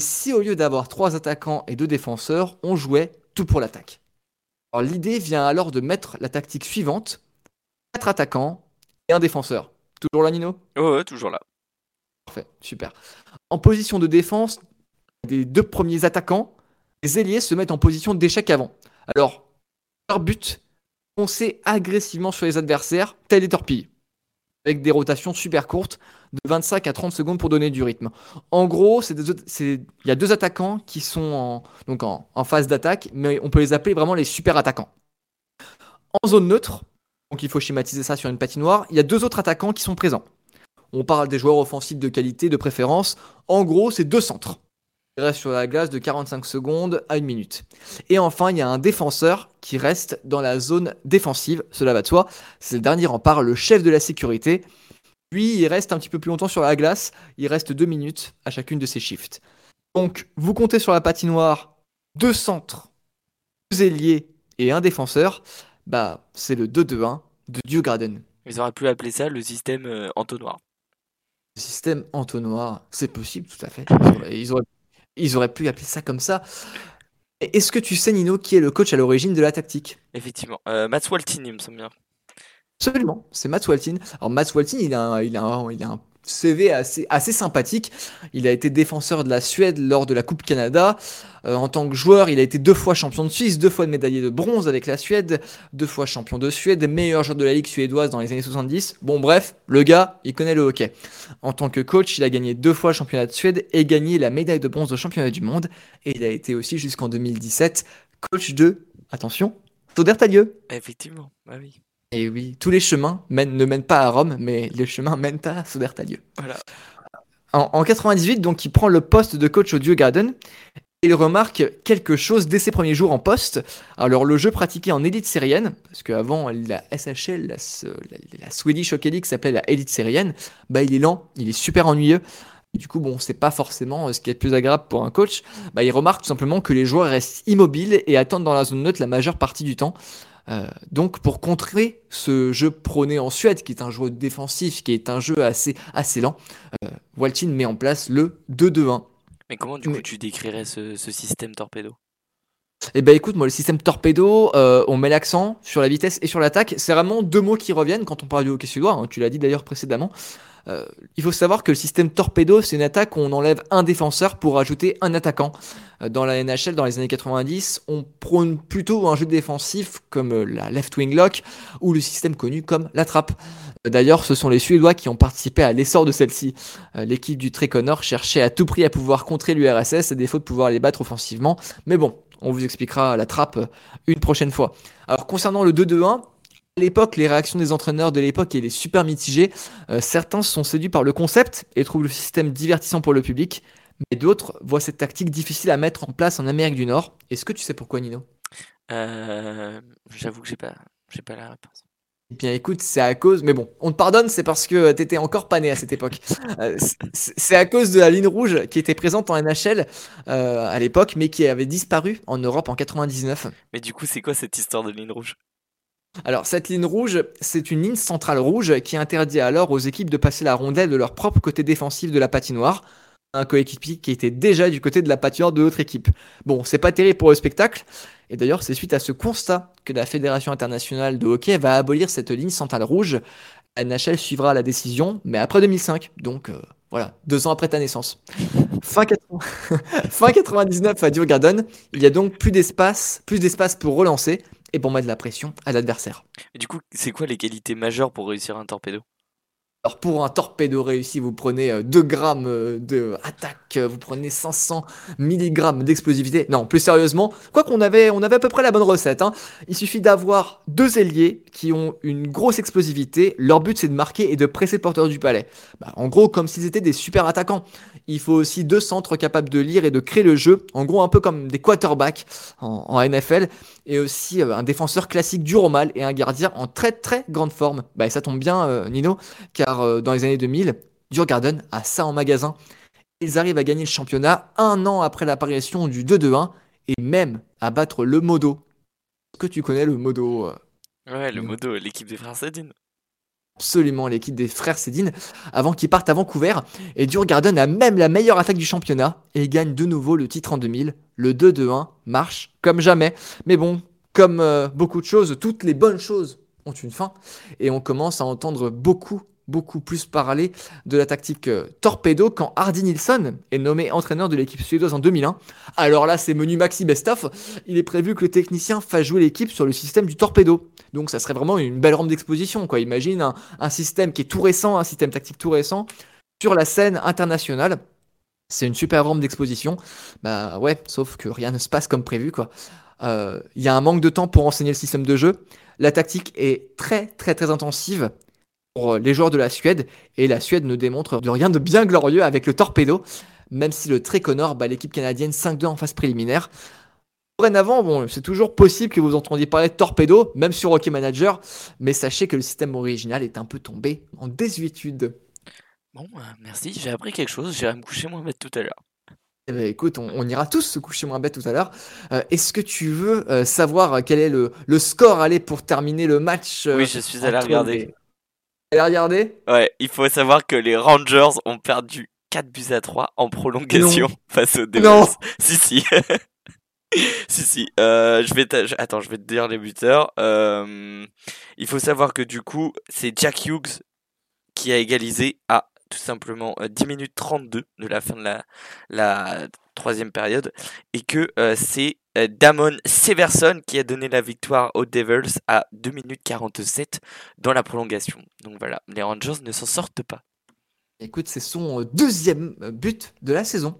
Si au lieu d'avoir trois attaquants et deux défenseurs, on jouait tout pour l'attaque. L'idée vient alors de mettre la tactique suivante quatre attaquants et un défenseur. Toujours là, Nino? Ouais, ouais, toujours là. Parfait, super. En position de défense, les deux premiers attaquants, les ailiers se mettent en position d'échec avant. Alors, leur but, foncer agressivement sur les adversaires, tel des torpilles, avec des rotations super courtes de 25 à 30 secondes pour donner du rythme. En gros, des- il y a deux attaquants qui sont en, donc en, en phase d'attaque, mais on peut les appeler vraiment les super attaquants. En zone neutre, donc il faut schématiser ça sur une patinoire, il y a deux autres attaquants qui sont présents. On parle des joueurs offensifs de qualité, de préférence. En gros, c'est deux centres. Ils restent sur la glace de 45 secondes à une minute. Et enfin, il y a un défenseur qui reste dans la zone défensive, cela va de soi. C'est le dernier rempart, le chef de la sécurité. Lui, il reste un petit peu plus longtemps sur la glace. Il reste deux minutes à chacune de ses shifts. Donc, vous comptez sur la patinoire deux centres, deux ailiers et un défenseur. Bah, c'est le 2-2-1 de Djurgården. Ils auraient pu appeler ça le système euh, entonnoir. Le système entonnoir, c'est possible, tout à fait. Ils auraient, ils auraient- ils auraient pu appeler ça comme ça. Est-ce que tu sais, Nino, qui est le coach à l'origine de la tactique? Effectivement. Euh, Mats Waltin, il me semble bien. Absolument, c'est Matt Waltin. Alors Matt Waltin, il a, un, il a, un, il a un CV assez, assez sympathique. Il a été défenseur de la Suède lors de la Coupe Canada. Euh, en tant que joueur, il a été deux fois champion de Suisse, deux fois médaillé de bronze avec la Suède, deux fois champion de Suède, meilleur joueur de la Ligue suédoise dans les années 70. Bon, bref, le gars, il connaît le hockey. En tant que coach, il a gagné deux fois le championnat de Suède et gagné la médaille de bronze au championnat du monde. Et il a été aussi jusqu'en 2017 coach de, attention, Sodertalieu. Effectivement, bah oui. Et oui, tous les chemins mènent- ne mènent pas à Rome, mais les chemins mènent à Sodertalieu. Voilà. En, en 98, donc, il prend le poste de coach au Djurgården. Et il remarque quelque chose dès ses premiers jours en poste. Alors, le jeu pratiqué en élite syrienne, parce qu'avant, la SHL, la, la- la Swedish Hockey League s'appelait la élite syrienne, bah, il est lent, il est super ennuyeux. Et du coup, bon, c'est pas forcément euh, ce qui est le plus agréable pour un coach. Bah, il remarque tout simplement que les joueurs restent immobiles et attendent dans la zone neutre la majeure partie du temps. Euh, donc pour contrer ce jeu prôné en Suède, qui est un jeu défensif, qui est un jeu assez, assez lent, euh, Waltin met en place le 2-2-1. Mais comment du Mais- coup tu décrirais ce, ce système torpedo? Et ben écoute, moi le système torpedo, euh, on met l'accent sur la vitesse et sur l'attaque. C'est vraiment deux mots qui reviennent quand on parle du hockey suédois. hein, tu l'as dit d'ailleurs précédemment. Euh, il faut savoir que le système torpedo, c'est une attaque où on enlève un défenseur pour ajouter un attaquant. Euh, Dans la NHL, dans les années 90, on prône plutôt un jeu défensif comme euh, la left wing lock ou le système connu comme la trappe. Euh, D'ailleurs, ce sont les Suédois qui ont participé à l'essor de celle-ci. L'équipe du Triconor cherchait à tout prix à pouvoir contrer l'URSS à défaut de pouvoir les battre offensivement. Mais bon, on vous expliquera la trappe une prochaine fois. Alors concernant le 2-2-1, à l'époque, les réactions des entraîneurs de l'époque étaient super mitigées. Euh, certains sont séduits par le concept et trouvent le système divertissant pour le public, mais d'autres voient cette tactique difficile à mettre en place en Amérique du Nord. Est-ce que tu sais pourquoi, Nino? Euh, J'avoue que j'ai pas, j'ai pas la réponse. Eh bien écoute, c'est à cause, mais bon, on te pardonne, c'est parce que t'étais encore pas né à cette époque. Euh, c'est- c'est à cause de la ligne rouge qui était présente en NHL euh, à l'époque, mais qui avait disparu en Europe en 99. Mais du coup, c'est quoi cette histoire de ligne rouge? Alors, cette ligne rouge, c'est une ligne centrale rouge qui interdit alors aux équipes de passer la rondelle de leur propre côté défensif de la patinoire. Un coéquipier qui était déjà du côté de la patinoire de l'autre équipe. Bon, c'est pas terrible pour le spectacle. Et d'ailleurs, c'est suite à ce constat que la Fédération internationale de hockey va abolir cette ligne centrale rouge. NHL suivra la décision, mais après 2005. Donc, euh, voilà, deux ans après ta naissance. Fin, 80 fin 99 à Djurgården, il y a donc plus d'espace pour relancer et pour mettre de la pression à l'adversaire. Du coup, c'est quoi les qualités majeures pour réussir un torpedo? Alors pour un torpedo réussi, vous prenez euh, 2 grammes euh, de attaque, euh, vous prenez 500 mg d'explosivité. Non, plus sérieusement, quoi qu'on avait, on avait à peu près la bonne recette. hein. Il suffit d'avoir deux ailiers qui ont une grosse explosivité. Leur but c'est de marquer et de presser le porteur du palais. Bah, en gros, comme s'ils étaient des super attaquants. Il faut aussi deux centres capables de lire et de créer le jeu. En gros, un peu comme des quarterbacks en, NFL. Et aussi euh, un défenseur classique dur au mal et un gardien en très très grande forme. Bah, ça tombe bien, euh, Nino, euh, dans les années 2000, Djurgården a ça en magasin. Ils arrivent à gagner le championnat un an après l'apparition du 2-2-1 et même à battre le Modo. Est-ce que tu connais le Modo euh, Ouais, le modo, l'équipe des frères Sedin. Absolument l'équipe des frères Cédine avant qu'ils partent à Vancouver. Et Djurgården a même la meilleure attaque du championnat et gagne de nouveau le titre en 2000. Le 2-2-1 marche comme jamais. Mais bon, comme euh, beaucoup de choses, toutes les bonnes choses ont une fin. Et on commence à entendre beaucoup, beaucoup plus parler de la tactique euh, torpedo quand Hardy Nilsson est nommé entraîneur de l'équipe suédoise en 2001. Alors là, c'est menu maxi best-of. Il est prévu que le technicien fasse jouer l'équipe sur le système du torpedo. Donc ça serait vraiment une belle rampe d'exposition. quoi. Imagine un, système qui est tout récent, un système tactique tout récent, sur la scène internationale. C'est une super rampe d'exposition. Bah ouais, sauf que rien ne se passe comme prévu. Euh, Il y a un manque de temps pour enseigner le système de jeu. La tactique est très très très intensive pour les joueurs de la Suède. Et la Suède ne démontre de rien de bien glorieux avec le torpedo. Même si le Triconor bat l'équipe canadienne 5-2 en phase préliminaire. Dorénavant, bon, c'est toujours possible que vous entendiez parler de torpedo, même sur Hockey Manager, mais sachez que le système original est un peu tombé en désuétude. Bon, euh, merci, j'ai appris quelque chose, j'irai me coucher moins bête tout à l'heure. Eh ben, écoute, on, on ira tous se coucher moins bête tout à l'heure. Euh, Est-ce que tu veux euh, savoir quel est le, le score allé pour terminer le match euh, Oui, je suis allé regarder. les- Allez regarder Ouais, il faut savoir que les Rangers ont perdu 4 buts à 3 en prolongation face aux Devils. Non. Si, si. si, si. Euh, je vais Attends, je vais te dire les buteurs. Euh, Il faut savoir que du coup, c'est Jack Hughes qui a égalisé à tout simplement euh, 10 minutes 32 de la fin de la, la troisième période et que euh, c'est euh, Damon Severson qui a donné la victoire aux Devils à 2 minutes 47 dans la prolongation. Donc voilà, les Rangers ne s'en sortent pas. Écoute, c'est son euh, deuxième euh, but de la saison.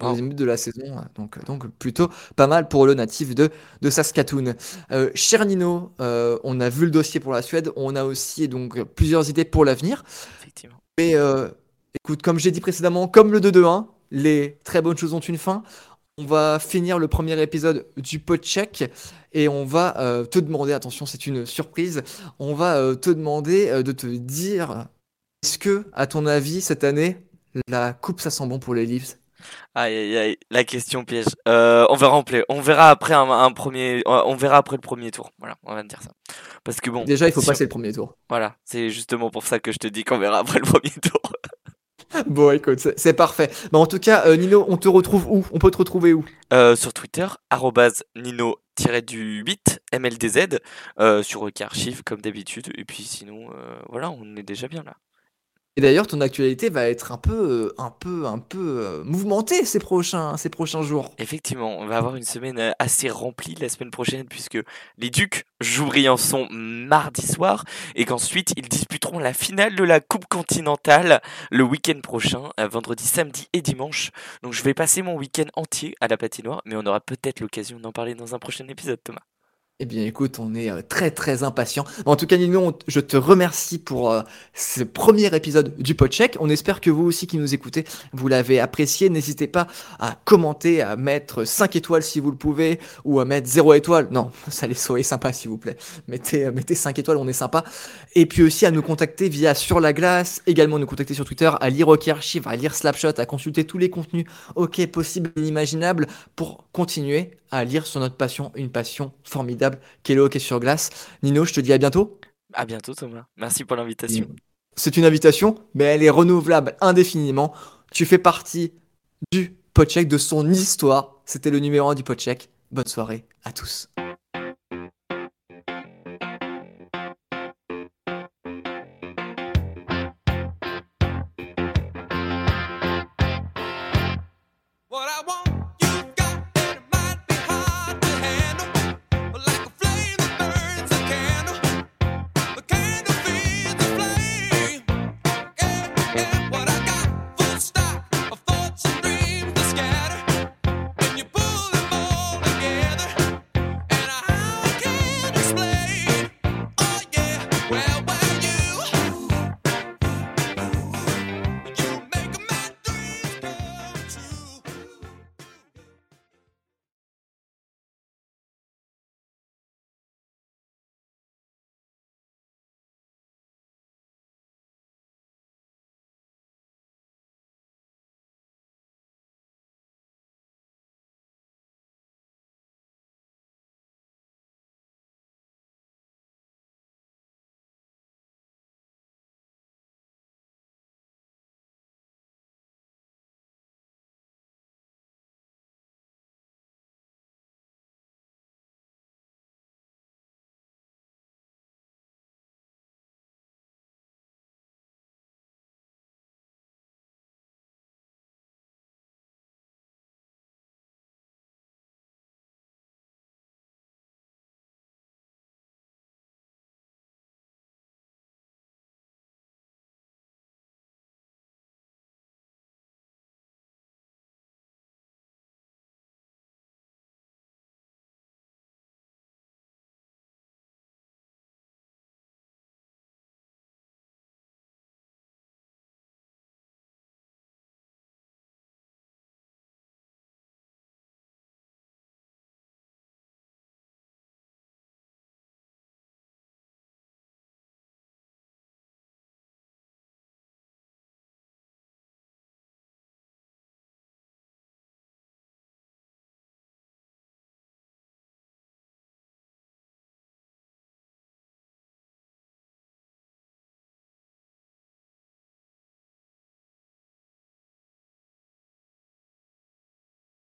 Wow. Deuxième but de la saison, euh, donc, donc plutôt pas mal pour le natif de, de Saskatoon. Euh, cher Nino, euh, on a vu le dossier pour la Suède, on a aussi donc plusieurs idées pour l'avenir. Effectivement. Mais euh, écoute, comme j'ai dit précédemment, comme le 2-2-1, les très bonnes choses ont une fin. On va finir le premier épisode du pot check et on va euh, te demander, attention, c'est une surprise, on va euh, te demander euh, de te dire, est-ce que, à ton avis, cette année, la coupe, ça sent bon pour les Leafs? Aïe aïe aïe, la question piège. Euh, on verra en play. On verra après un, un premier. On verra après le premier tour. Voilà, on va dire ça. Parce que bon. Déjà, il faut si passer on- le premier tour. Voilà, c'est justement pour ça que je te dis qu'on verra après le premier tour. Bon, écoute, c'est parfait. Bah, en tout cas, euh, Nino, on te retrouve où? On peut te retrouver où? Euh, sur Twitter, arrobase Nino-du-8 MLDZ, euh, sur Archive comme d'habitude. Et puis sinon, euh, voilà, on est déjà bien là. Et d'ailleurs, ton actualité va être un peu, euh, un peu, un peu euh, mouvementée ces prochains, ces prochains jours. Effectivement, on va avoir une semaine euh, assez remplie la semaine prochaine puisque les Ducs jouent Briançon mardi soir et qu'ensuite ils disputeront la finale de la Coupe continentale le week-end prochain, vendredi, samedi et dimanche. Donc je vais passer mon week-end entier à la patinoire, mais on aura peut-être l'occasion d'en parler dans un prochain épisode, Thomas. Eh bien, écoute, on est euh, très très impatients. En tout cas, Nino, je te remercie pour euh, ce premier épisode du Podcheck. On espère que vous aussi qui nous écoutez, vous l'avez apprécié. N'hésitez pas à commenter, à mettre 5 étoiles si vous le pouvez, ou à mettre 0 étoile. Non, ça les soyez sympa s'il vous plaît. Mettez, euh, mettez 5 étoiles, on est sympa. Et puis aussi à nous contacter via Sur la Glace, également nous contacter sur Twitter, à lire OK Archive, à lire Slapshot, à consulter tous les contenus OK possibles et inimaginables pour continuer à lire sur notre passion, une passion formidable qu'est le hockey sur glace. Nino, je te dis à bientôt. À bientôt, Thomas. Merci pour l'invitation. C'est une invitation, mais elle est renouvelable indéfiniment. Tu fais partie du podcheck, de son histoire. C'était le numéro 1 du podcheck. Bonne soirée à tous.